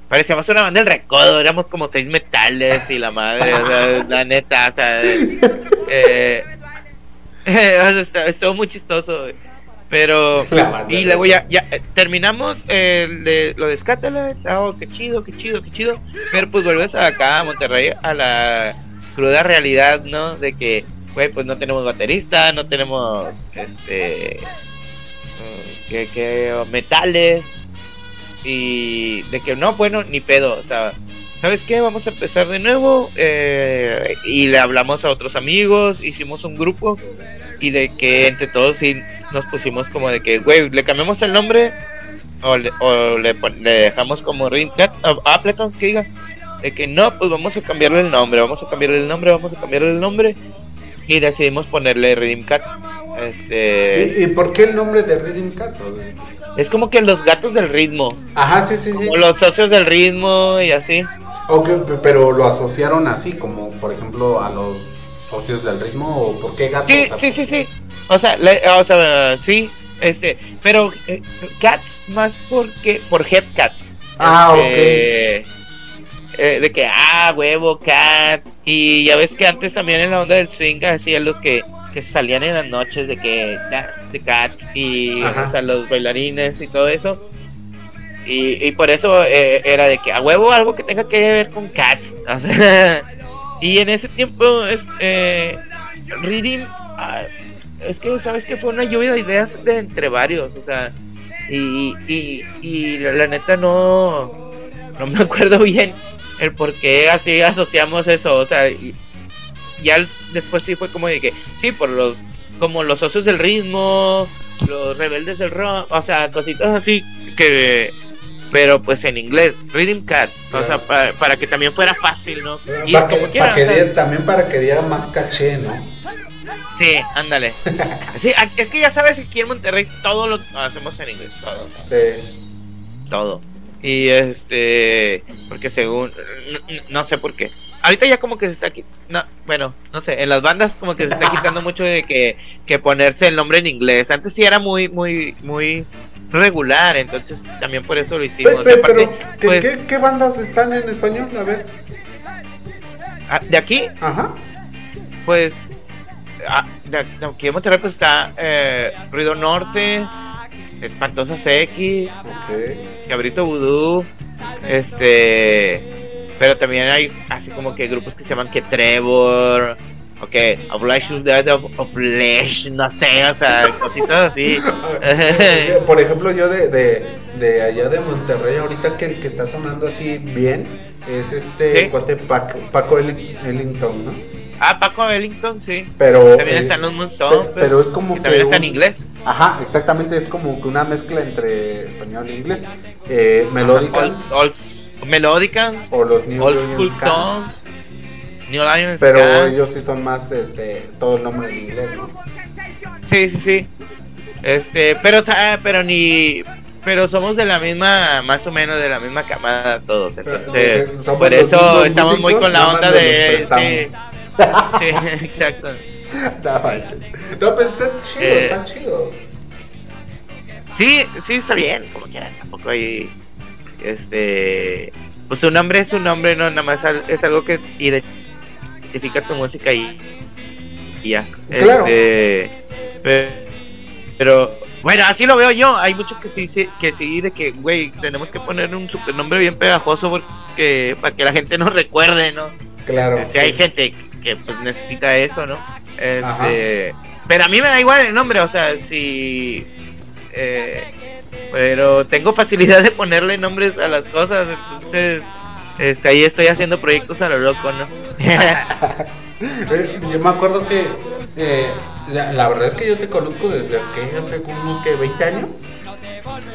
parecíamos una banda del recodo éramos como seis metales y la madre o sea, la neta o sea eh, está- estuvo muy chistoso pero y luego ya, ya eh, terminamos eh, de, lo de Scatalites ah oh, qué chido qué chido qué chido. Pero pues vuelves acá a Monterrey a la cruda realidad no de que güey pues no tenemos baterista no tenemos este que, que metales y de que no bueno ni pedo o sea sabes qué vamos a empezar de nuevo eh, y le hablamos a otros amigos hicimos un grupo y de que entre todos sí nos pusimos como de que güey le cambiamos el nombre o le, o le, le dejamos como Ring Cat a Appletons que diga de que no pues vamos a cambiarle el nombre vamos a cambiarle el nombre vamos a cambiarle el nombre y decidimos ponerle Cat Este. ¿Y, por qué el nombre de Rhythm Cats? Es como que los gatos del ritmo. Ajá, sí, sí, como los socios del ritmo y así. Ok, pero lo asociaron así, como por ejemplo a los socios del ritmo, o por qué gatos? Sí, sí, sí, sí. O sea, o sea, sí, este, pero eh, Cats más porque por Headcat. Ah, este, ok. Eh, de que, ah, huevo, Cats. Y ya ves que antes también en la onda del swing hacían los que, que salían en las noches de que the Cats y o sea, los bailarines y todo eso. Y, y por eso eh, era de que a huevo algo que tenga que ver con Cats. y en ese tiempo, es, eh, Reading, ah, es que, ¿sabes que Fue una lluvia de ideas de entre varios, o sea, y, y, y la, neta no, no me acuerdo bien el por qué así asociamos eso, o sea, y, ya después sí fue como de que, sí, por los, como los socios del ritmo, los rebeldes del rock, o sea, cositas así que pero pues en inglés, Reading Cat, o sea, para, que también fuera fácil, ¿no? Y para como que, también para que diera más caché, ¿no? Sí, ándale. sí, es que ya sabes que aquí en Monterrey todo lo hacemos en inglés, todo. Sí. Todo. Y este, porque según, no, sé por qué. Ahorita ya como que se está no, bueno, no sé, en las bandas como que se está quitando mucho de que, que ponerse el nombre en inglés. Antes sí era muy, muy, muy regular, entonces también por eso lo hicimos. pero, pues ¿qué, bandas están en español? A ver. Ah, ¿De aquí? Ajá. Pues ah, aquí en Monterrey pues está eh, Ruido Norte, Espantosas X, Cabrito Vudú, este, pero también hay así como que grupos que se llaman que Trevor, ok, Dead of, no sé, o sea, cositas así. Por ejemplo, yo de, de, de, allá de Monterrey, ahorita que el que está sonando así bien es este Paco, Paco Ellington, ¿no? Ah, Paco Ellington, sí. Pero, también está en. Pero, es como que. También está en inglés. Ajá, exactamente, es como que una mezcla entre español e inglés. Eh. Melódicas. O los New Old School Tones. New Lions. Pero ellos sí son más, este, todo el nombre en inglés, ¿no? Sí, sí, sí. Este, pero, pero ni, pero somos de la misma, más o menos de la misma camada todos, entonces, por eso estamos muy con la onda de, sí, sí, exacto. No, pues está chido, eh, está chido. Sí, sí, está bien, como quieran. Tampoco hay. Este. Pues un nombre es un nombre, no, nada más es algo que identifica tu música y. y ya. Claro. Este, pero, bueno, así lo veo yo. Hay muchos que sí, que sí, de que, güey, tenemos que poner un supernombre bien pegajoso porque para que la gente nos recuerde, ¿no? Claro. Si hay gente que pues necesita eso, ¿no? Este, pero a mí me da igual el nombre, o sea, si eh, pero tengo facilidad de ponerle nombres a las cosas, entonces este, ahí estoy haciendo proyectos a lo loco, ¿no? Eh, yo me acuerdo que eh, la, verdad es que yo te conozco desde que hace unos que 20 años.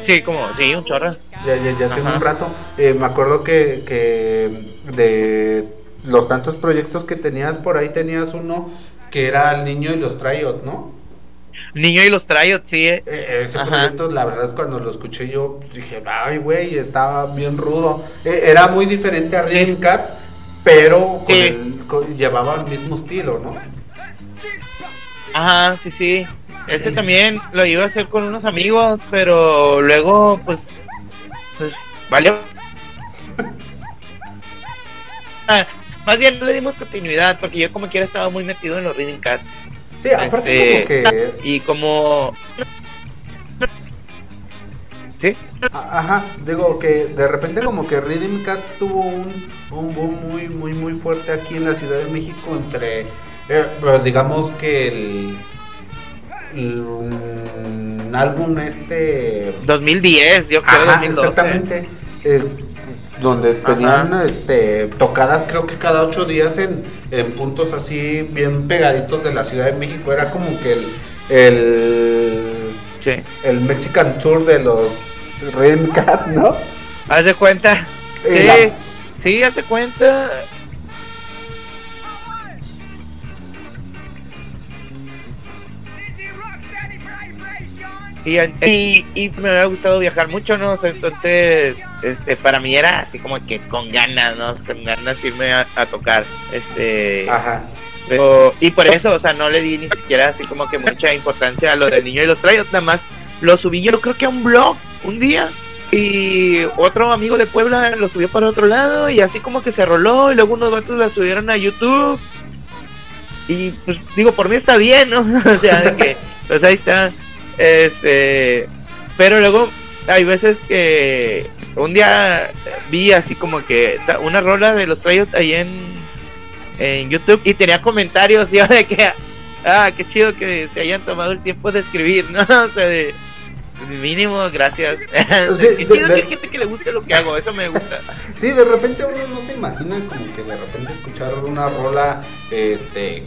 Sí, como, sí, un chorro. Ya, ya, ya tengo un rato. me acuerdo que, que de los tantos proyectos que tenías por ahí tenías uno que era el niño y los tryouts, ¿no? Niño y los tryouts, sí. Eh, ese proyecto, la verdad es cuando lo escuché yo dije, ay, güey, estaba bien rudo. E, era muy diferente a Rhythm Cat, pero llevaba el mismo estilo, ¿no? Ajá, sí, sí. Ese también lo iba a hacer con unos amigos, pero luego, pues, pues, valió. Más bien no le dimos continuidad, porque yo como quiera estaba muy metido en los Reading Cats. Sí, aparte este, como que... Y como... ¿Sí? Ajá, digo que de repente como que Reading Cats tuvo un, un boom muy, muy, muy fuerte aquí en la Ciudad de México entre... Eh, pues, digamos que el... el, álbum este 2010 yo creo Ajá, 2012. exactamente eh, donde tenían este, tocadas creo que cada ocho días en, en, puntos así bien pegaditos de la Ciudad de México. Era como que el, el, el Mexican Tour de los Red Cat, ¿no? Haz de cuenta. Sí, sí, haz de cuenta. Y, y, y, me había gustado viajar mucho, ¿no? entonces, este, para mí era así como que con ganas, ¿no? Con ganas irme a, tocar, este... Ajá. y por eso, o sea, no le di ni siquiera así como que mucha importancia a lo del niño y los trayos, nada más lo subí yo creo que a un blog un día y otro amigo de Puebla lo subió para otro lado y así como que se roló y luego unos vatos la subieron a YouTube y pues digo por mí está bien no o sea que pues ahí está este pero luego hay veces que un día vi así como que una rola de los Trayos ahí en en YouTube y tenía comentarios y de que ah qué chido que se hayan tomado el tiempo de escribir no o sea de Mínimo, gracias. Qué chido que hay gente que le guste lo que hago, eso me gusta. Sí, de repente uno no se imagina como que de repente escuchar una rola este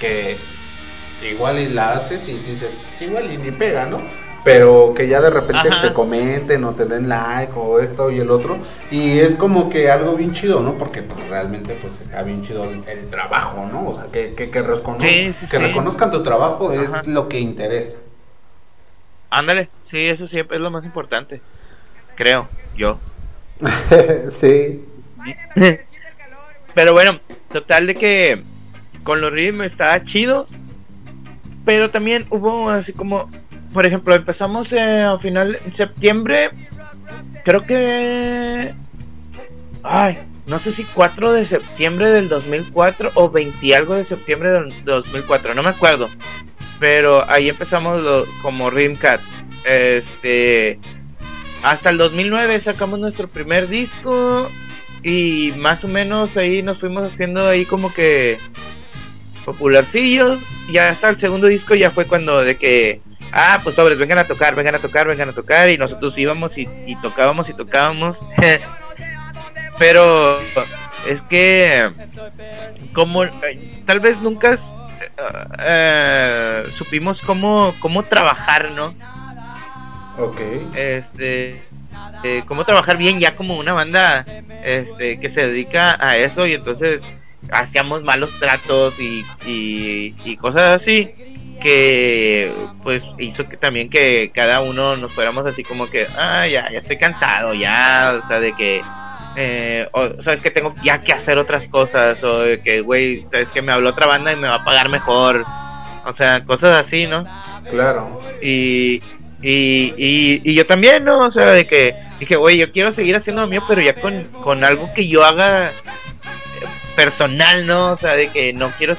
que igual y la haces y dices, igual y ni pega, ¿no? Pero que ya de repente te comenten o te den like o esto y el otro. Y es como que algo bien chido, ¿no? Porque pues, realmente pues está bien chido el, trabajo, ¿no? O sea, que, que, que, que reconozcan tu trabajo es lo que interesa. Ándale, sí, eso siempre es lo más importante. Creo, yo. sí. Pero bueno, total de que con los ritmos estaba chido. Pero también hubo así como, por ejemplo, empezamos eh, a final de septiembre. Creo que... Ay, no sé si 4 de septiembre del 2004 o 20 algo de septiembre del 2004, no me acuerdo. Pero ahí empezamos como Rimcats. Este. Hasta el 2009 sacamos nuestro primer disco. Y más o menos ahí nos fuimos haciendo ahí como que popularcillos. Y hasta el segundo disco ya fue cuando de que, ah, pues sobres, vengan a tocar, vengan a tocar, vengan a tocar. Y nosotros íbamos y, y tocábamos y tocábamos. Pero es que, como eh, tal vez nunca eh, supimos cómo, cómo trabajar, ¿no? Ok. Este, eh, cómo trabajar bien ya como una banda este, que se dedica a eso y entonces hacíamos malos tratos y, y, cosas así que pues hizo que también que cada uno nos fuéramos así como que ah ya ya estoy cansado ya o sea de que eh, o sabes que tengo ya que hacer otras cosas, o de que, güey, es que me habló otra banda y me va a pagar mejor, o sea, cosas así, ¿no? Claro. Y, y, y, yo también, ¿no? O sea, de que dije, güey, yo quiero seguir haciendo lo mío, pero ya con, con algo que yo haga personal, ¿no? O sea, de que no quiero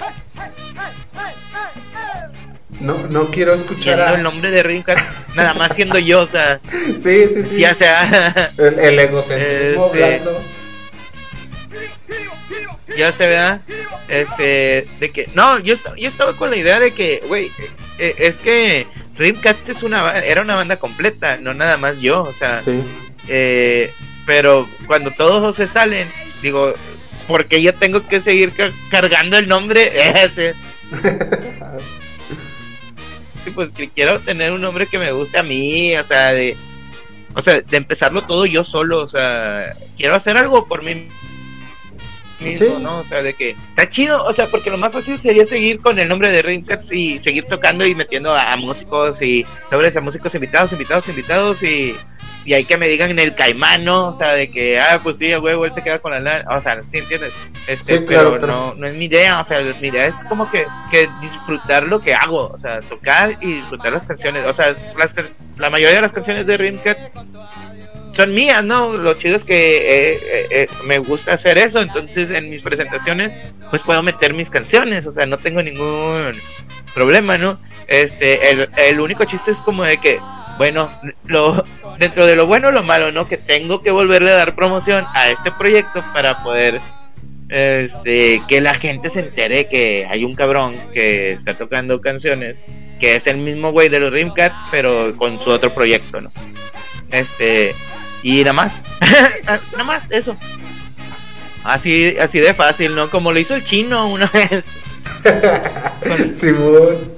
no, no quiero escuchar el nombre de Rimcat, nada más siendo yo, o sea. Sí, sí, sí. Ya sea. El, el egocentrismo este, Ya se vea. Este. De que. No, yo, yo estaba con la idea de que, güey, eh, es que Rimcat es una, era una banda completa, no nada más yo, o sea. Sí. Eh, pero cuando todos se salen, digo, porque yo tengo que seguir cargando el nombre ese. pues que quiero tener un nombre que me guste a mí, o sea, de, o sea, de empezarlo todo yo solo, o sea, quiero hacer algo por mí mismo, ¿no? O sea, de que está chido, o sea, porque lo más fácil sería seguir con el nombre de Ringcats y seguir tocando y metiendo a, músicos y sobre a músicos invitados, invitados, invitados y y hay que me digan en el caimán, ¿no? O sea, de que, ah, pues sí, huevo, él se queda con la lana. O sea, ¿sí entiendes? Este, pero, No, no es mi idea, o sea, mi idea es como que, que disfrutar lo que hago, o sea, tocar y disfrutar las canciones. O sea, las, la mayoría de las canciones de Rimcats son mías, ¿no? Lo chido es que eh, eh, eh, me gusta hacer eso, entonces en mis presentaciones pues puedo meter mis canciones, o sea, no tengo ningún problema, ¿no? Este, el, el único chiste es como de que, bueno, lo, dentro de lo bueno lo malo, ¿no? Que tengo que volverle a dar promoción a este proyecto para poder este que la gente se entere que hay un cabrón que está tocando canciones que es el mismo güey de los Rimcat pero con su otro proyecto no este y nada más. Nada más eso. Así así de fácil no como lo hizo el chino una vez. Simón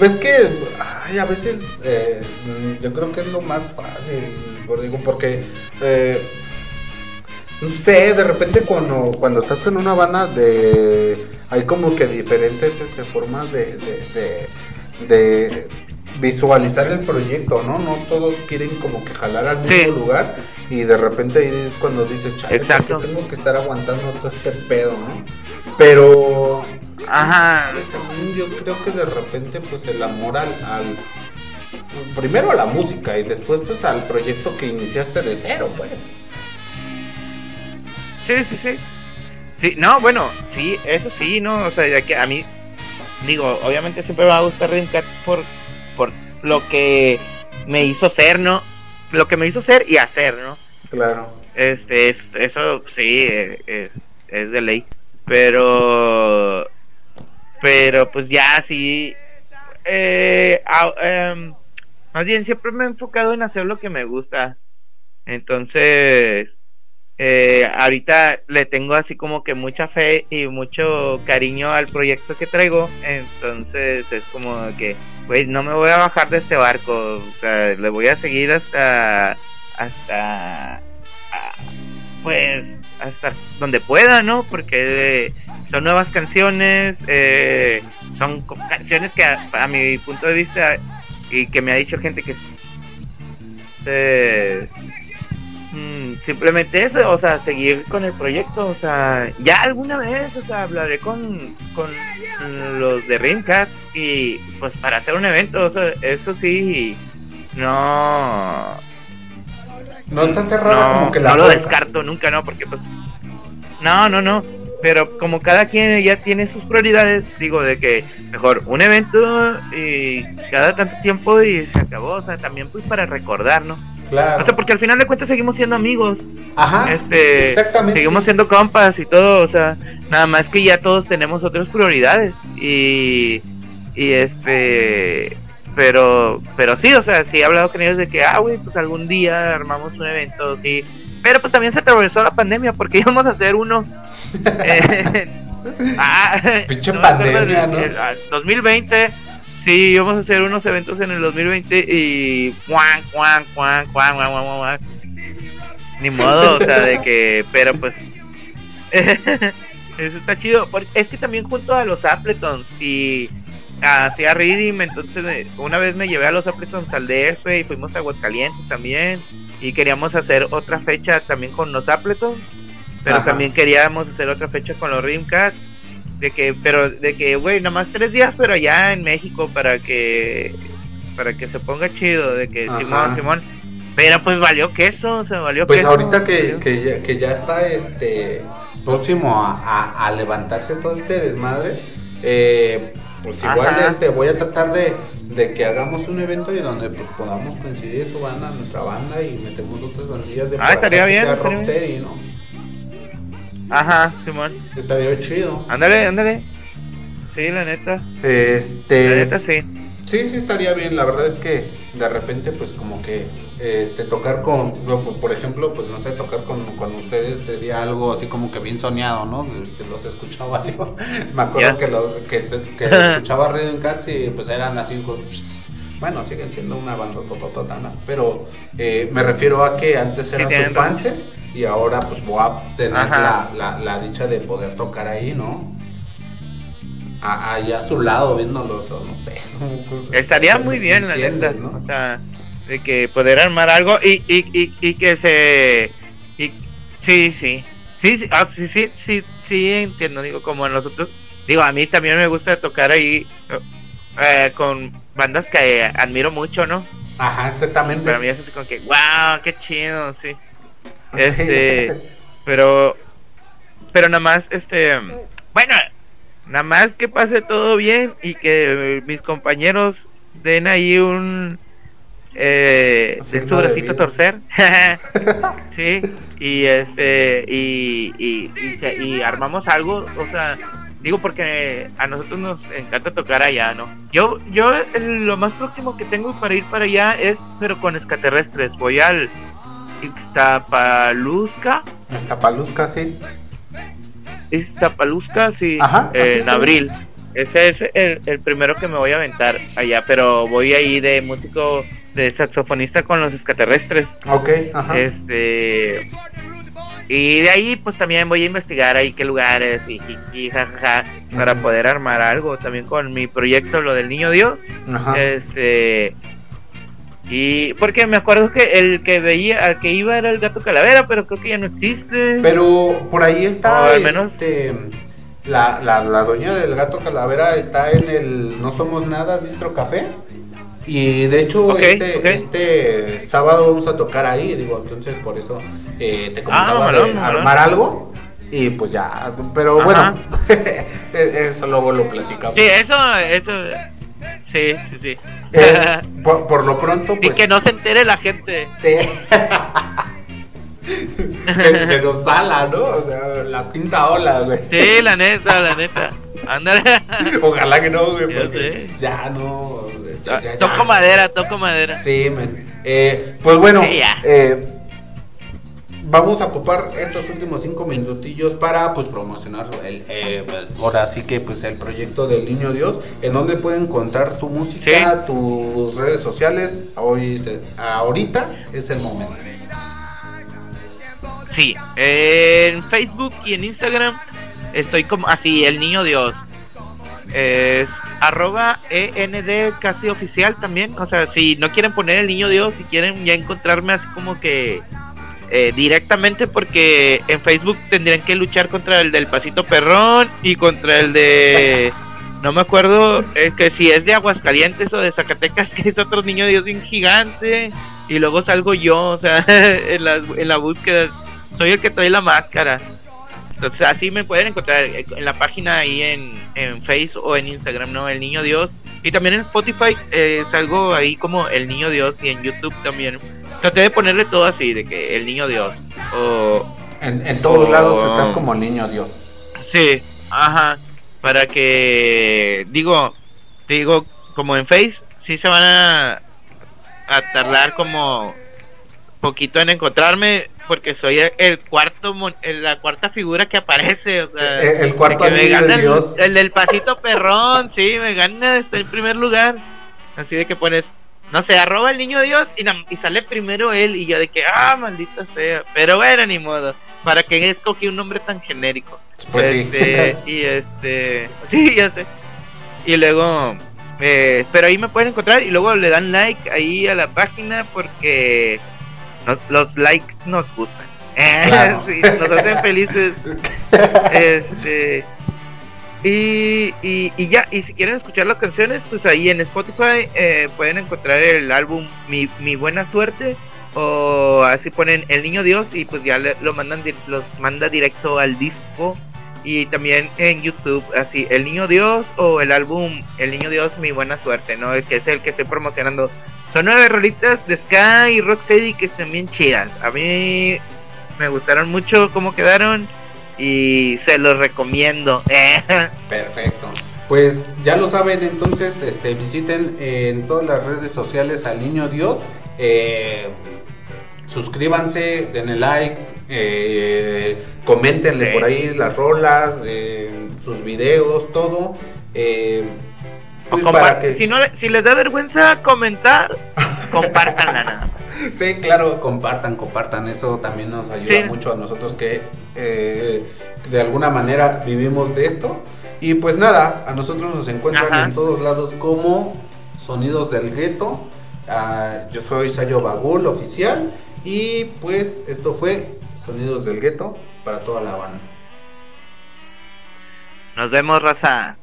ves que ay, a veces eh, yo creo que es lo más fácil, digo, porque eh, no sé, de repente cuando, cuando estás en una banda de hay como que diferentes este, formas de, de visualizar el proyecto, ¿no? No todos quieren como que jalar al mismo lugar y de repente ahí es cuando dices, chale, Exacto. tengo que estar aguantando todo este pedo, ¿no? Pero Ajá. también yo creo que de repente pues el amor al, al primero a la música y después pues al proyecto que iniciaste de cero, pues. Sí, sí, sí. Sí, no, bueno, sí, eso sí, ¿no? O sea, ya que a mí, digo, obviamente siempre me va a gustar Cat por, por lo que me hizo ser, ¿no? Lo que me hizo ser y hacer, ¿no? Claro. Este, es, eso sí, eh, es, es de ley. Pero, pero pues ya sí, eh, em, más bien siempre me he enfocado en hacer lo que me gusta. Entonces, eh, ahorita le tengo así como que mucha fe y mucho cariño al proyecto que traigo. Entonces es como que, güey, no me voy a bajar de este barco. O sea, le voy a seguir hasta, hasta, ah, pues, hasta donde pueda, ¿no? Porque son nuevas canciones, eh, son canciones que a, a, mi punto de vista y que me ha dicho gente que eh, simplemente eso, o sea, seguir con el proyecto, o sea, ya alguna vez, o sea, hablaré con, con los de Rimcats y pues para hacer un evento, o sea, eso sí, no... No está cerrado no, como que la No lo descarto nunca, no, porque pues... No, no, no. Pero como cada quien ya tiene sus prioridades, digo de que mejor un evento y cada tanto tiempo y se acabó, o sea, también pues para recordar, ¿no? Claro. O sea, porque al final de cuentas seguimos siendo amigos. Ajá. Este, exactamente. Seguimos siendo compas y todo, o sea, nada más que ya todos tenemos otras prioridades y y este pero pero sí, o sea, sí he hablado con ellos de que ah, güey, pues algún día armamos un evento, sí. Pero pues también se atravesó la pandemia porque íbamos a hacer uno ah, Pinche no pandemia, ¿no? El, el 2020 Sí, íbamos a hacer unos eventos en el 2020 y cuan, cuan, cuan, cuan, cuan, cuan, cuan. Ni modo, o sea, de que, pero pues eso está chido. Porque es que también junto a los Appletons y hacía Reading, entonces una vez me llevé a los Appletons al DF y fuimos a Aguascalientes también y queríamos hacer otra fecha también con los Appletons, pero Ajá. también queríamos hacer otra fecha con los Rimcats de que pero de que güey nada más tres días pero allá en México para que para que se ponga chido de que Ajá. Simón Simón pero pues valió queso se valió pues queso, ahorita que, que, ya, que ya está este próximo a, a, a levantarse todo este desmadre eh, pues igual Ajá. este voy a tratar de, de que hagamos un evento y donde pues podamos coincidir su banda nuestra banda y metemos otras bandillas de ah estaría bien, ¿no? Ajá, Simón. Estaría chido. Ándale, ándale. Sí, la neta. Este. La neta sí. Sí, sí estaría bien. La verdad es que de repente, pues como que este tocar con, por ejemplo, pues no sé, tocar con, con ustedes sería algo así como que bien soñado, ¿no? Que los escuchaba yo. Me acuerdo yeah. que, lo, que, que escuchaba Rhythm Cats y pues eran así. Bueno, siguen siendo una banda tototota, ¿no? Pero eh, me refiero a que antes eran sí, sus fanses y ahora pues voy a tener la, la, la, dicha de poder tocar ahí, ¿no? A, ahí a su lado viéndolos, o no sé. Estaría muy bien, la neta. ¿no? O sea, de que poder armar algo y, y, y, y que se... Y, sí, sí. Sí, sí, ah, sí, sí, sí, sí, entiendo. Digo, como nosotros... Digo, a mí también me gusta tocar ahí eh, con bandas que admiro mucho, ¿no? Ajá, exactamente. Para mí es así como que, wow, qué chido, sí. Este, pero, pero nada más, este, bueno, nada más que pase todo bien y que mis compañeros den ahí un, eh, den su bracito a torcer, sí, y este, y, y, y, y armamos algo, o sea, digo porque a nosotros nos encanta tocar allá, ¿no? Yo, yo lo más próximo que tengo para ir para allá es, pero con extraterrestres, voy al Ixtapalusca. Ixtapalusca, sí. Ixtapalusca, sí. Ajá, eh, en abril. Ese es el, el, primero que me voy a aventar allá, pero voy ahí de músico, de saxofonista con los extraterrestres. Ok, ajá. Este. Y de ahí pues también voy a investigar ahí qué lugares y, y, jajaja para poder armar algo también con mi proyecto, lo del niño Dios. Este y porque me acuerdo que el que veía, al que iba era el gato calavera, pero creo que ya no existe. Pero por ahí está, al menos este, la, la, la dueña del gato calavera está en el No Somos Nada Distro Café. Y de hecho, este, este sábado vamos a tocar ahí, digo, entonces por eso eh, te comentaba ah, armar algo. Y pues ya, pero bueno, eso luego lo platicamos. Sí, eso, eso, sí, sí, sí. Eh, por, lo pronto. y pues que no se entere la gente. Sí. se, nos sala, ¿no? O sea, la quinta ola, güey. Sí, la neta, la neta. Ándale. Ojalá que no, güey. Ya no. toco madera, toco madera. Sí, eh, pues bueno, eh, vamos a ocupar estos últimos cinco minutillos para pues promocionar el, eh, ahora sí que pues el proyecto del Niño Dios, en donde pueden encontrar tu música, tus redes sociales. Hoy, ahorita es el momento. Sí, en Facebook y en Instagram estoy como así, el Niño Dios. Es arroba END casi oficial también. O sea, si no quieren poner el Niño Dios, si quieren ya encontrarme así como que eh, directamente porque en Facebook tendrían que luchar contra el del Pasito Perrón y contra el de... No me acuerdo eh, que si es de Aguascalientes o de Zacatecas, que es otro niño Dios bien gigante. Y luego salgo yo, o sea, en la, en la búsqueda. Soy el que trae la máscara. Entonces así me pueden encontrar en la página ahí en, en Facebook o en Instagram, ¿no? El Niño Dios. Y también en Spotify eh, salgo ahí como El Niño Dios y en YouTube también. Traté de ponerle todo así, de que el niño Dios. O, en, todos lados estás como el niño Dios. Sí, ajá. Para que, digo, digo, como en Face, sí se van a, a tardar como poquito en encontrarme porque soy el cuarto la cuarta figura que aparece o sea, el, cuarto que me gana Dios. El, del pasito perrón sí me gana está en primer lugar así de que pones no sé, arroba el niño Dios y, sale primero él y yo de que, ah, maldita sea. Pero bueno, ni modo. ¿Para que escogí un nombre tan genérico? Pues este, y este, sí, ya sé. Y luego, eh, pero ahí me pueden encontrar y luego le dan like ahí a la página porque los likes nos gustan. nos hacen felices. este y, y, ya, y si quieren escuchar las canciones, pues ahí en Spotify eh, pueden encontrar el álbum Mi, Mi, Buena Suerte o así ponen El Niño Dios y pues ya lo mandan los manda directo al disco y también en YouTube así El Niño Dios o el álbum El Niño Dios Mi Buena Suerte, ¿no? Que es el que estoy promocionando. Son nueve rolitas de Sky y Rocksteady que están bien chidas. A mí me gustaron mucho cómo quedaron y se los recomiendo. Perfecto. Pues ya lo saben, entonces este, visiten en todas las redes sociales al Niño Dios. Eh, suscríbanse, denle like, eh, coméntenle por ahí las rolas, eh, sus videos, todo. Eh, pues si, no, si les da vergüenza comentar, compartanla Sí, claro, compartan, compartan. Eso también nos ayuda mucho a nosotros que eh, de alguna manera vivimos de esto. Y pues nada, a nosotros nos encuentran en todos lados como Sonidos del Gueto. Ah, yo soy Sayo Bagul, oficial. Y pues esto fue Sonidos del Gueto para toda la banda. Nos vemos, raza.